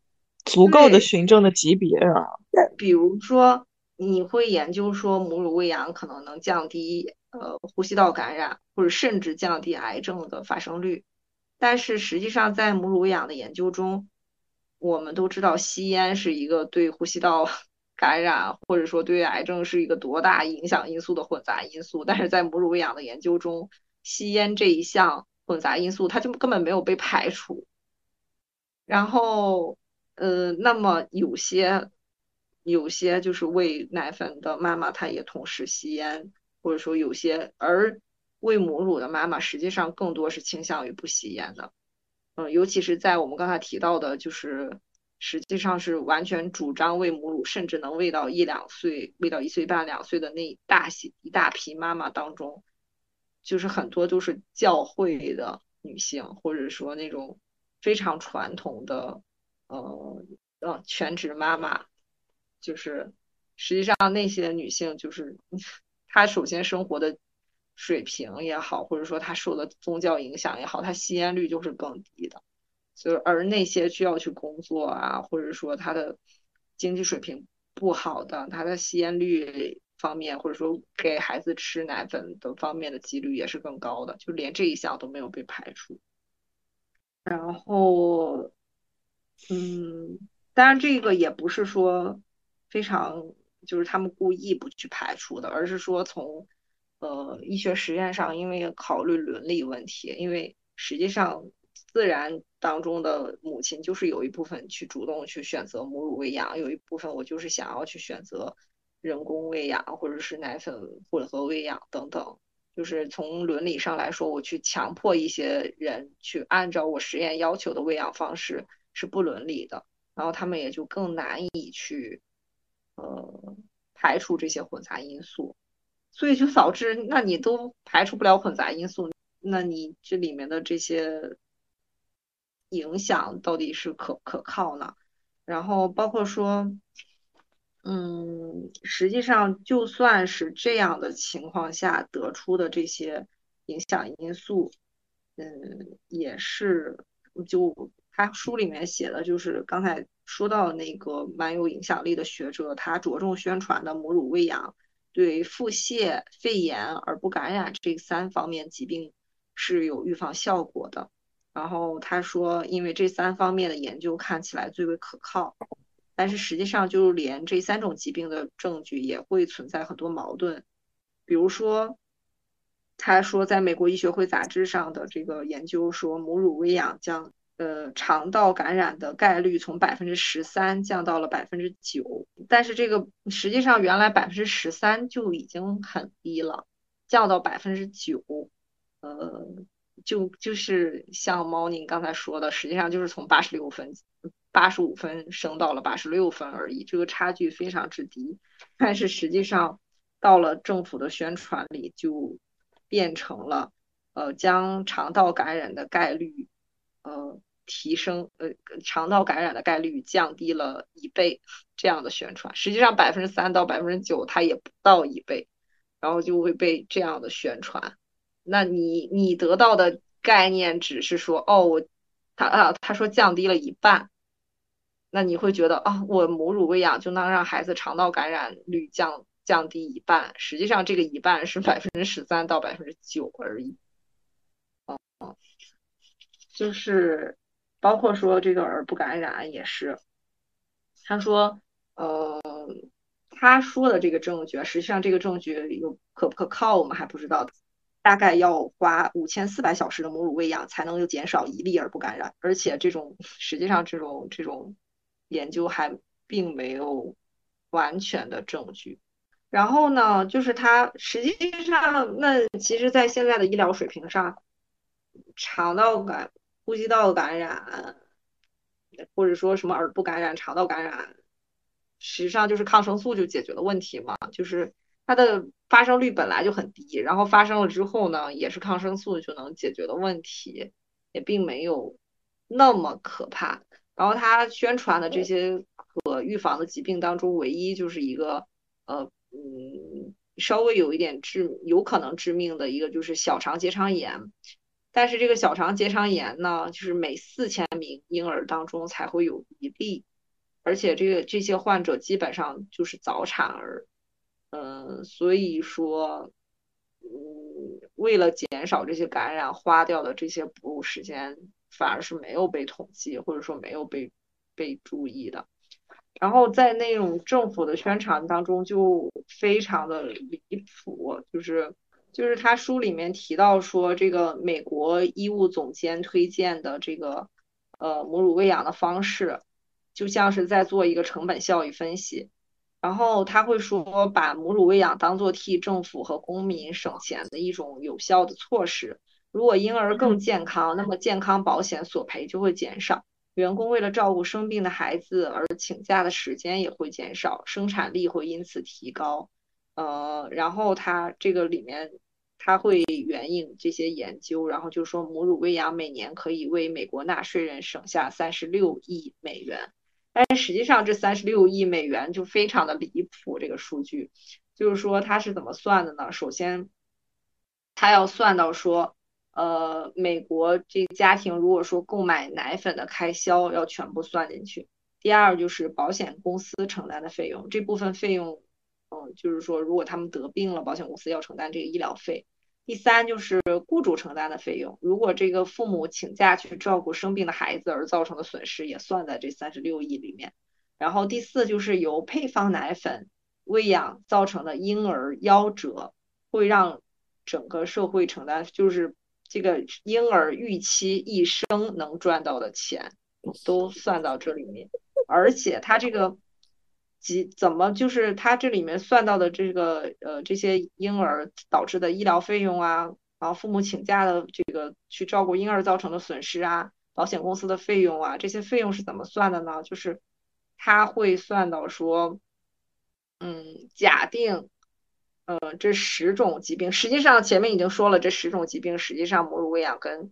足够的循证的级别啊。比如说，你会研究说母乳喂养可能能降低呃呼吸道感染，或者甚至降低癌症的发生率。但是实际上，在母乳喂养的研究中，我们都知道吸烟是一个对呼吸道感染或者说对癌症是一个多大影响因素的混杂因素。但是在母乳喂养的研究中，吸烟这一项。混杂因素，它就根本没有被排除。然后，呃，那么有些有些就是喂奶粉的妈妈，她也同时吸烟，或者说有些而喂母乳的妈妈，实际上更多是倾向于不吸烟的。嗯，尤其是在我们刚才提到的，就是实际上是完全主张喂母乳，甚至能喂到一两岁，喂到一岁半两岁的那大些一大批妈妈当中。就是很多都是教会的女性，或者说那种非常传统的，呃呃全职妈妈，就是实际上那些女性，就是她首先生活的水平也好，或者说她受的宗教影响也好，她吸烟率就是更低的。所以而那些需要去工作啊，或者说他的经济水平不好的，他的吸烟率。方面，或者说给孩子吃奶粉的方面的几率也是更高的，就连这一项都没有被排除。然后，嗯，当然这个也不是说非常就是他们故意不去排除的，而是说从呃医学实验上，因为考虑伦理问题，因为实际上自然当中的母亲就是有一部分去主动去选择母乳喂养，有一部分我就是想要去选择。人工喂养或者是奶粉混合喂养等等，就是从伦理上来说，我去强迫一些人去按照我实验要求的喂养方式是不伦理的，然后他们也就更难以去呃排除这些混杂因素，所以就导致那你都排除不了混杂因素，那你这里面的这些影响到底是可可靠呢？然后包括说。嗯，实际上就算是这样的情况下得出的这些影响因素，嗯，也是就他书里面写的，就是刚才说到那个蛮有影响力的学者，他着重宣传的母乳喂养对腹泻、肺炎、而不感染这三方面疾病是有预防效果的。然后他说，因为这三方面的研究看起来最为可靠。但是实际上，就连这三种疾病的证据也会存在很多矛盾。比如说，他说在美国医学会杂志上的这个研究说，母乳喂养将呃，肠道感染的概率从百分之十三降到了百分之九，但是这个实际上原来百分之十三就已经很低了，降到百分之九，呃，就就是像猫宁刚才说的，实际上就是从八十六分、八十五分升到了八十六分而已，这个差距非常之低。但是实际上到了政府的宣传里，就变成了呃，将肠道感染的概率，呃。提升呃肠道感染的概率降低了一倍，这样的宣传，实际上百分之三到百分之九它也不到一倍，然后就会被这样的宣传。那你你得到的概念只是说哦我他啊他说降低了一半，那你会觉得啊我母乳喂养就能让孩子肠道感染率降降低一半，实际上这个一半是百分之十三到百分之九而已。哦，就是。包括说这个儿不感染也是，他说，呃，他说的这个证据，实际上这个证据有可不可靠，我们还不知道。大概要花五千四百小时的母乳喂养才能够减少一例耳不感染，而且这种实际上这种这种研究还并没有完全的证据。然后呢，就是他实际上那其实，在现在的医疗水平上，肠道感。呼吸道感染，或者说什么耳部感染、肠道感染，实际上就是抗生素就解决了问题嘛。就是它的发生率本来就很低，然后发生了之后呢，也是抗生素就能解决的问题，也并没有那么可怕。然后他宣传的这些可预防的疾病当中，唯一就是一个呃嗯稍微有一点致有可能致命的一个就是小肠结肠炎。但是这个小肠结肠炎呢，就是每四千名婴儿当中才会有一例，而且这个这些患者基本上就是早产儿，嗯，所以说，嗯，为了减少这些感染，花掉的这些哺乳时间反而是没有被统计，或者说没有被被注意的。然后在那种政府的宣传当中，就非常的离谱，就是。就是他书里面提到说，这个美国医务总监推荐的这个呃母乳喂养的方式，就像是在做一个成本效益分析。然后他会说，把母乳喂养当做替政府和公民省钱的一种有效的措施。如果婴儿更健康，那么健康保险索赔就会减少，员工为了照顾生病的孩子而请假的时间也会减少，生产力会因此提高。呃，然后他这个里面他会援引这些研究，然后就说母乳喂养每年可以为美国纳税人省下三十六亿美元，但实际上这三十六亿美元就非常的离谱，这个数据就是说他是怎么算的呢？首先，他要算到说，呃，美国这家庭如果说购买奶粉的开销要全部算进去，第二就是保险公司承担的费用，这部分费用。嗯，就是说，如果他们得病了，保险公司要承担这个医疗费。第三就是雇主承担的费用，如果这个父母请假去照顾生病的孩子而造成的损失，也算在这三十六亿里面。然后第四就是由配方奶粉喂养造成的婴儿夭折，会让整个社会承担，就是这个婴儿预期一生能赚到的钱都算到这里面，而且他这个。几怎么就是他这里面算到的这个呃这些婴儿导致的医疗费用啊，然后父母请假的这个去照顾婴儿造成的损失啊，保险公司的费用啊，这些费用是怎么算的呢？就是他会算到说，嗯，假定，呃，这十种疾病，实际上前面已经说了，这十种疾病实际上母乳喂养跟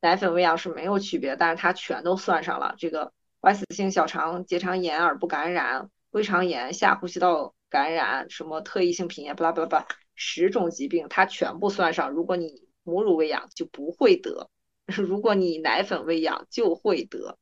奶粉喂养是没有区别，但是它全都算上了，这个坏死性小肠结肠炎、耳部感染。胃肠炎、下呼吸道感染、什么特异性贫血，巴拉巴拉巴拉，十种疾病它全部算上。如果你母乳喂养就不会得，如果你奶粉喂养就会得，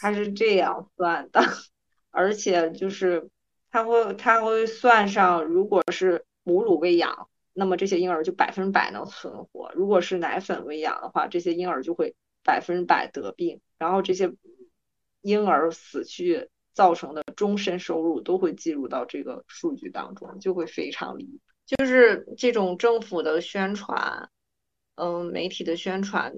它是这样算的。而且就是它会它会算上，如果是母乳喂养，那么这些婴儿就百分百能存活；如果是奶粉喂养的话，这些婴儿就会百分百得病，然后这些婴儿死去。造成的终身收入都会计入到这个数据当中，就会非常离。就是这种政府的宣传，嗯，媒体的宣传，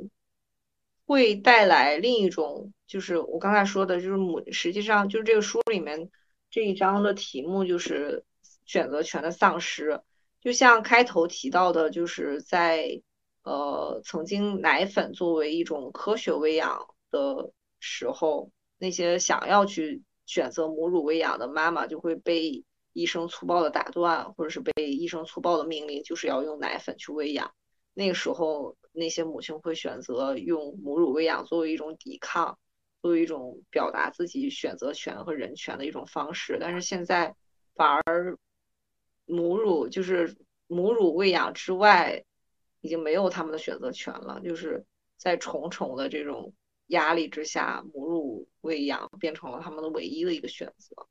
会带来另一种，就是我刚才说的，就是母，实际上就是这个书里面这一章的题目就是选择权的丧失。就像开头提到的，就是在呃曾经奶粉作为一种科学喂养的时候，那些想要去选择母乳喂养的妈妈就会被医生粗暴的打断，或者是被医生粗暴的命令，就是要用奶粉去喂养。那个时候。那些母亲会选择用母乳喂养作为一种抵抗，作为一种表达自己选择权和人权的一种方式。但是现在反而母乳就是母乳喂养之外，已经没有他们的选择权了。就是在重重的这种压力之下，母乳喂养变成了他们的唯一的一个选择。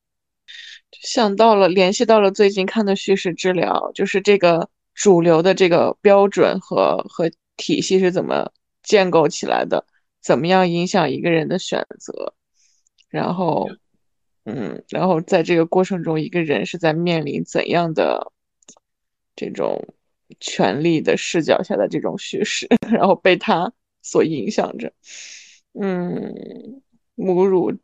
想到了，联系到了最近看的叙事治疗，就是这个主流的这个标准和和。体系是怎么建构起来的？怎么样影响一个人的选择？然后，嗯，然后在这个过程中，一个人是在面临怎样的这种权力的视角下的这种叙事，然后被他所影响着。嗯，母乳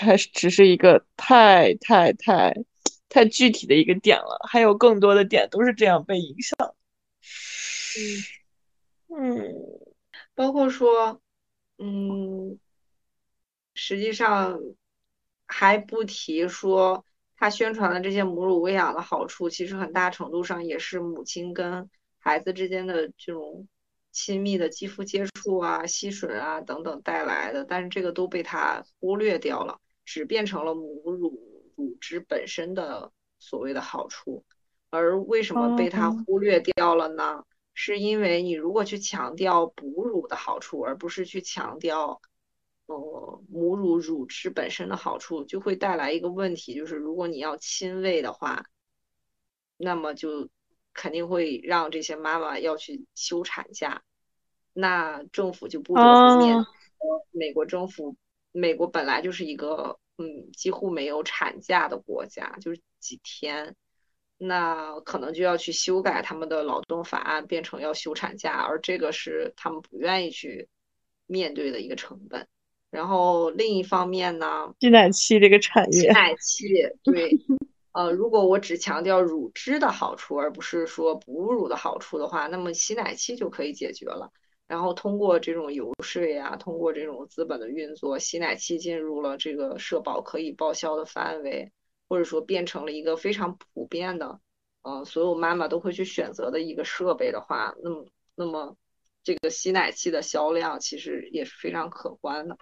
还是只是一个太太太太具体的一个点了，还有更多的点都是这样被影响。嗯。嗯，包括说，嗯，实际上还不提说他宣传的这些母乳喂养的好处，其实很大程度上也是母亲跟孩子之间的这种亲密的肌肤接触啊、吸吮啊等等带来的，但是这个都被他忽略掉了，只变成了母乳乳汁本身的所谓的好处，而为什么被他忽略掉了呢？是因为你如果去强调哺乳的好处，而不是去强调，呃，母乳乳汁本身的好处，就会带来一个问题，就是如果你要亲喂的话，那么就肯定会让这些妈妈要去休产假，那政府就不得不面。美国政府，美国本来就是一个嗯几乎没有产假的国家，就是几天。那可能就要去修改他们的劳动法案，变成要休产假，而这个是他们不愿意去面对的一个成本。然后另一方面呢，吸奶器这个产业，吸奶器对，呃，如果我只强调乳汁的好处，而不是说哺乳的好处的话，那么吸奶器就可以解决了。然后通过这种游说呀，通过这种资本的运作，吸奶器进入了这个社保可以报销的范围。或者说变成了一个非常普遍的，呃，所有妈妈都会去选择的一个设备的话，那么，那么这个吸奶器的销量其实也是非常可观的。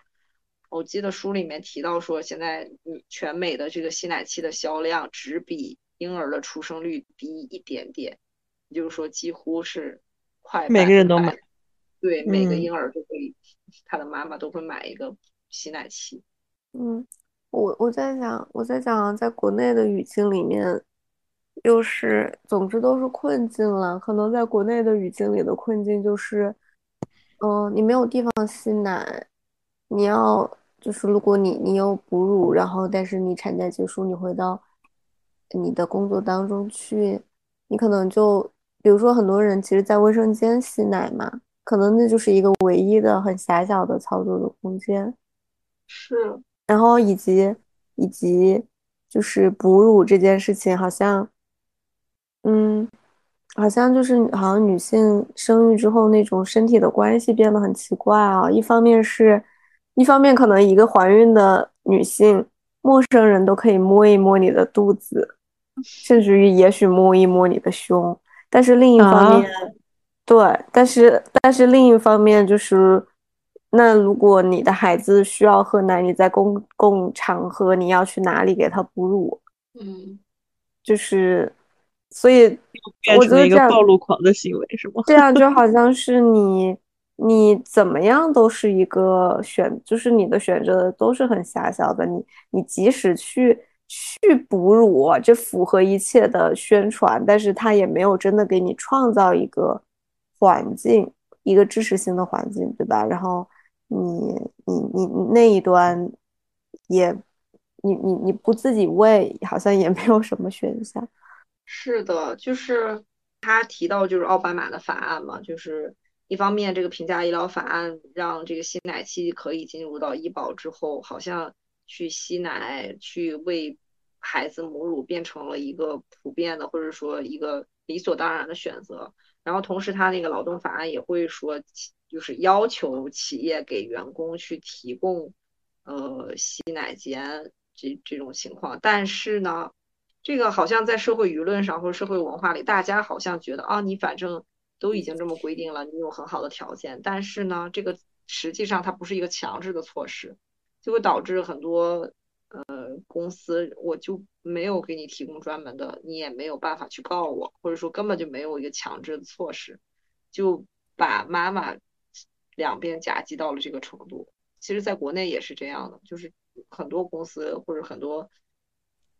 我记得书里面提到说，现在全美的这个吸奶器的销量只比婴儿的出生率低一点点，也就是说几乎是快每个人都买，对，每个婴儿都会，他的妈妈都会买一个吸奶器，嗯。我我在想，我在想，在国内的语境里面，又是总之都是困境了。可能在国内的语境里的困境就是，嗯，你没有地方吸奶，你要就是如果你你有哺乳，然后但是你产假结束，你回到你的工作当中去，你可能就比如说很多人其实，在卫生间吸奶嘛，可能那就是一个唯一的很狭小的操作的空间。是。然后以及以及就是哺乳这件事情，好像，嗯，好像就是好像女性生育之后那种身体的关系变得很奇怪啊。一方面是，一方面可能一个怀孕的女性，陌生人都可以摸一摸你的肚子，甚至于也许摸一摸你的胸。但是另一方面，对，但是但是另一方面就是。那如果你的孩子需要喝奶，你在公共场合你要去哪里给他哺乳？嗯，就是，所以我觉得这样暴露狂的行为是吗？这样就好 像是你，你怎么样都是一个选，就是你的选择都是很狭小的。你你即使去去哺乳，这符合一切的宣传，但是他也没有真的给你创造一个环境，一个支持性的环境，对吧？然后。你你你那一端也，你你你不自己喂，好像也没有什么选项。是的，就是他提到就是奥巴马的法案嘛，就是一方面，这个平价医疗法案让这个吸奶期可以进入到医保之后，好像去吸奶、去喂孩子母乳变成了一个普遍的，或者说一个理所当然的选择。然后同时，他那个劳动法案也会说，就是要求企业给员工去提供呃吸奶间这这种情况。但是呢，这个好像在社会舆论上或者社会文化里，大家好像觉得啊，你反正。都已经这么规定了，你有很好的条件，但是呢，这个实际上它不是一个强制的措施，就会导致很多呃公司我就没有给你提供专门的，你也没有办法去告我，或者说根本就没有一个强制的措施，就把妈妈两边夹击到了这个程度。其实，在国内也是这样的，就是很多公司或者很多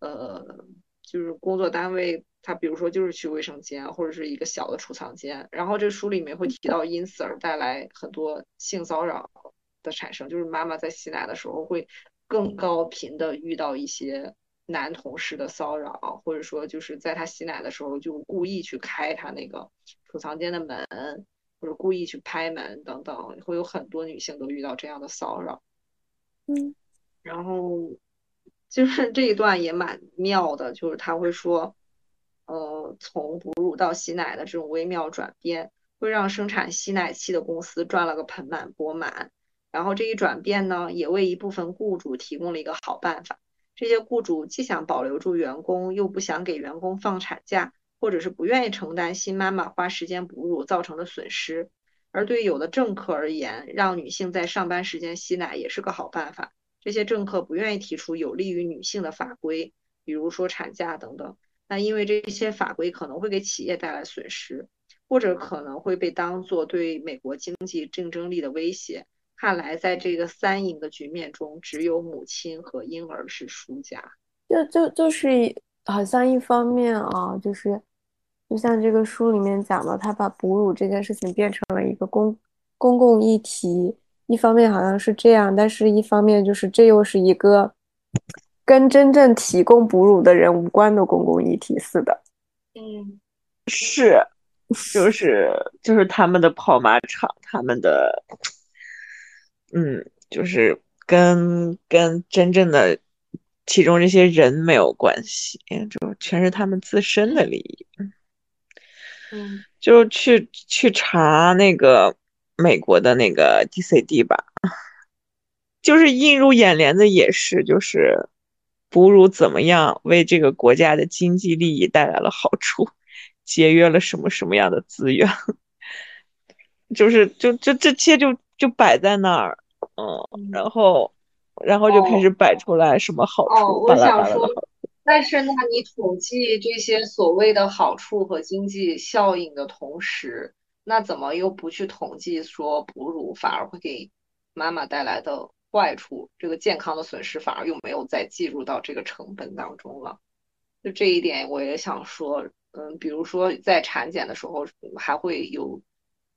呃，就是工作单位。他比如说就是去卫生间或者是一个小的储藏间，然后这书里面会提到因此而带来很多性骚扰的产生，就是妈妈在吸奶的时候会更高频的遇到一些男同事的骚扰，或者说就是在他吸奶的时候就故意去开他那个储藏间的门，或者故意去拍门等等，会有很多女性都遇到这样的骚扰。嗯，然后就是这一段也蛮妙的，就是他会说。呃，从哺乳到吸奶的这种微妙转变，会让生产吸奶器的公司赚了个盆满钵满。然后这一转变呢，也为一部分雇主提供了一个好办法。这些雇主既想保留住员工，又不想给员工放产假，或者是不愿意承担新妈妈花时间哺乳造成的损失。而对于有的政客而言，让女性在上班时间吸奶也是个好办法。这些政客不愿意提出有利于女性的法规，比如说产假等等。那因为这些法规可能会给企业带来损失，或者可能会被当做对美国经济竞争力的威胁。看来，在这个三赢的局面中，只有母亲和婴儿是输家。就就就是好像一方面啊，就是就像这个书里面讲的，他把哺乳这件事情变成了一个公公共议题。一方面好像是这样，但是一方面就是这又是一个。跟真正提供哺乳的人无关的公共议题似的，嗯，是，就是就是他们的跑马场，他们的，嗯，就是跟跟真正的其中这些人没有关系，就全是他们自身的利益。嗯，就去去查那个美国的那个 DCD 吧，就是映入眼帘的也是就是。哺乳怎么样为这个国家的经济利益带来了好处，节约了什么什么样的资源？就是就就这些就就摆在那儿，嗯，然后然后就开始摆出来什么好处。哦，我想说，但是那你统计这些所谓的好处和经济效应的同时，那怎么又不去统计说哺乳反而会给妈妈带来的？坏处，这个健康的损失反而又没有再计入到这个成本当中了。就这一点，我也想说，嗯，比如说在产检的时候，还会有，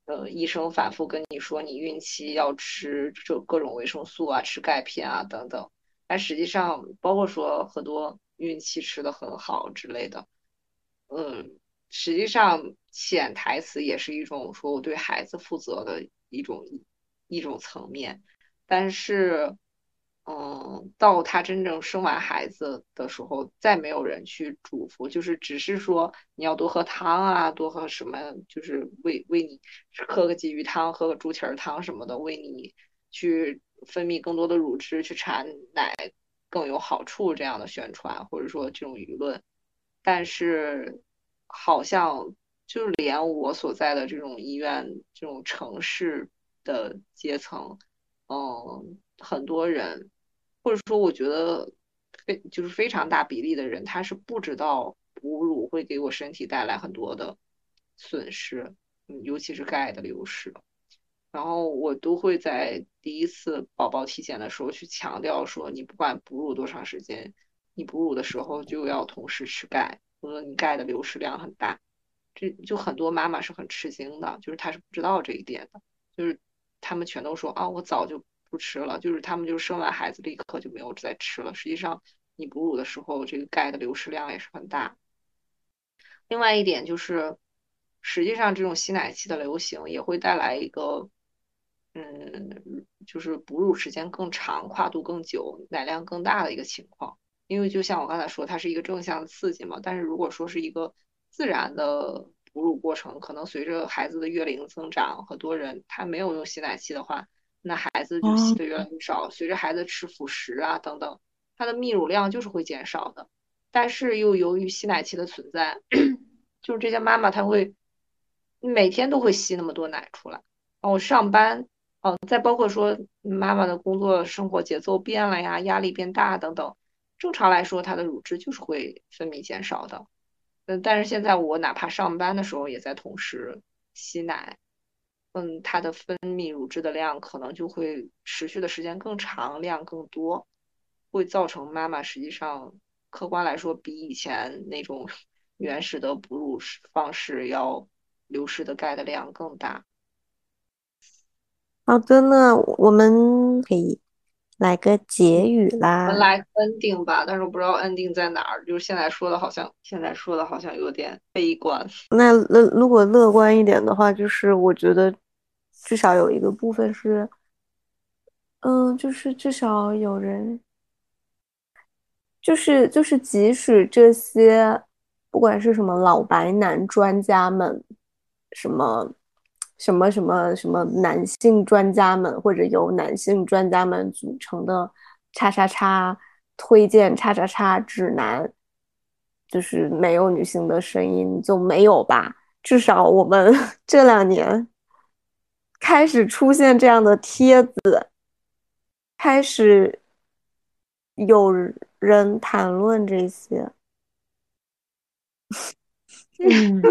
呃，医生反复跟你说，你孕期要吃这各种维生素啊，吃钙片啊等等。但实际上，包括说很多孕期吃的很好之类的，嗯，实际上潜台词也是一种说我对孩子负责的一种一种层面。但是，嗯，到他真正生完孩子的时候，再没有人去嘱咐，就是只是说你要多喝汤啊，多喝什么，就是喂喂你喝个鲫鱼汤，喝个猪蹄儿汤什么的，喂你去分泌更多的乳汁，去产奶更有好处这样的宣传，或者说这种舆论。但是，好像就连我所在的这种医院，这种城市的阶层。嗯，很多人，或者说我觉得非就是非常大比例的人，他是不知道哺乳会给我身体带来很多的损失，嗯，尤其是钙的流失。然后我都会在第一次宝宝体检的时候去强调说，你不管哺乳多长时间，你哺乳的时候就要同时吃钙，否则你钙的流失量很大。这就很多妈妈是很吃惊的，就是她是不知道这一点的，就是。他们全都说啊，我早就不吃了，就是他们就生完孩子立刻就没有再吃了。实际上，你哺乳的时候，这个钙的流失量也是很大。另外一点就是，实际上这种吸奶器的流行也会带来一个，嗯，就是哺乳时间更长、跨度更久、奶量更大的一个情况。因为就像我刚才说，它是一个正向刺激嘛。但是如果说是一个自然的哺乳过程，可能随着孩子的月龄增长，很多人他没有用吸奶器的话，那孩子就吸的越来越少。随着孩子吃辅食啊等等，他的泌乳量就是会减少的。但是又由于吸奶器的存在，就是这些妈妈她会每天都会吸那么多奶出来。哦，上班，哦，再包括说妈妈的工作生活节奏变了呀，压力变大等等。正常来说，她的乳汁就是会分泌减少的。嗯，但是现在我哪怕上班的时候也在同时吸奶，嗯，它的分泌乳汁的量可能就会持续的时间更长，量更多，会造成妈妈实际上客观来说比以前那种 原始的哺乳方式要流失的钙的量更大。好的，那我们可以。来个结语啦！来 ending 吧，但是我不知道 ending 在哪儿。就是现在说的，好像现在说的好像有点悲观。那那如果乐观一点的话，就是我觉得至少有一个部分是，嗯，就是至少有人，就是就是即使这些不管是什么老白男专家们，什么。什么什么什么男性专家们，或者由男性专家们组成的叉叉叉推荐叉叉叉指南，就是没有女性的声音就没有吧？至少我们 这两年开始出现这样的帖子，开始有人谈论这些。嗯。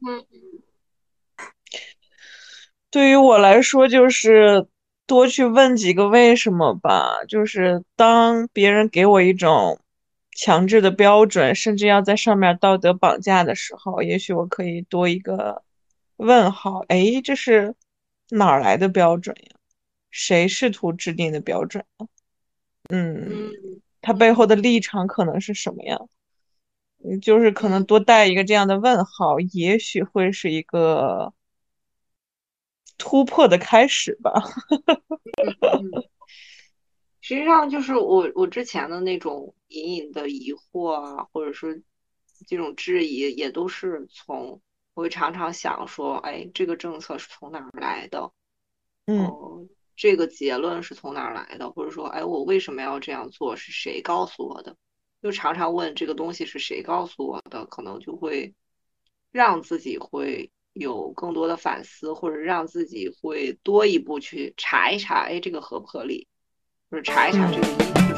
对于我来说，就是多去问几个为什么吧。就是当别人给我一种强制的标准，甚至要在上面道德绑架的时候，也许我可以多一个问号。哎，这是哪儿来的标准呀？谁试图制定的标准啊？嗯，他背后的立场可能是什么呀？就是可能多带一个这样的问号，也许会是一个。突破的开始吧。实际上，就是我我之前的那种隐隐的疑惑啊，或者说这种质疑，也都是从我会常常想说，哎，这个政策是从哪儿来的？嗯，这个结论是从哪儿来的？或者说，哎，我为什么要这样做？是谁告诉我的？就常常问这个东西是谁告诉我的，可能就会让自己会。有更多的反思，或者让自己会多一步去查一查，哎，这个合不合理，或者查一查这个。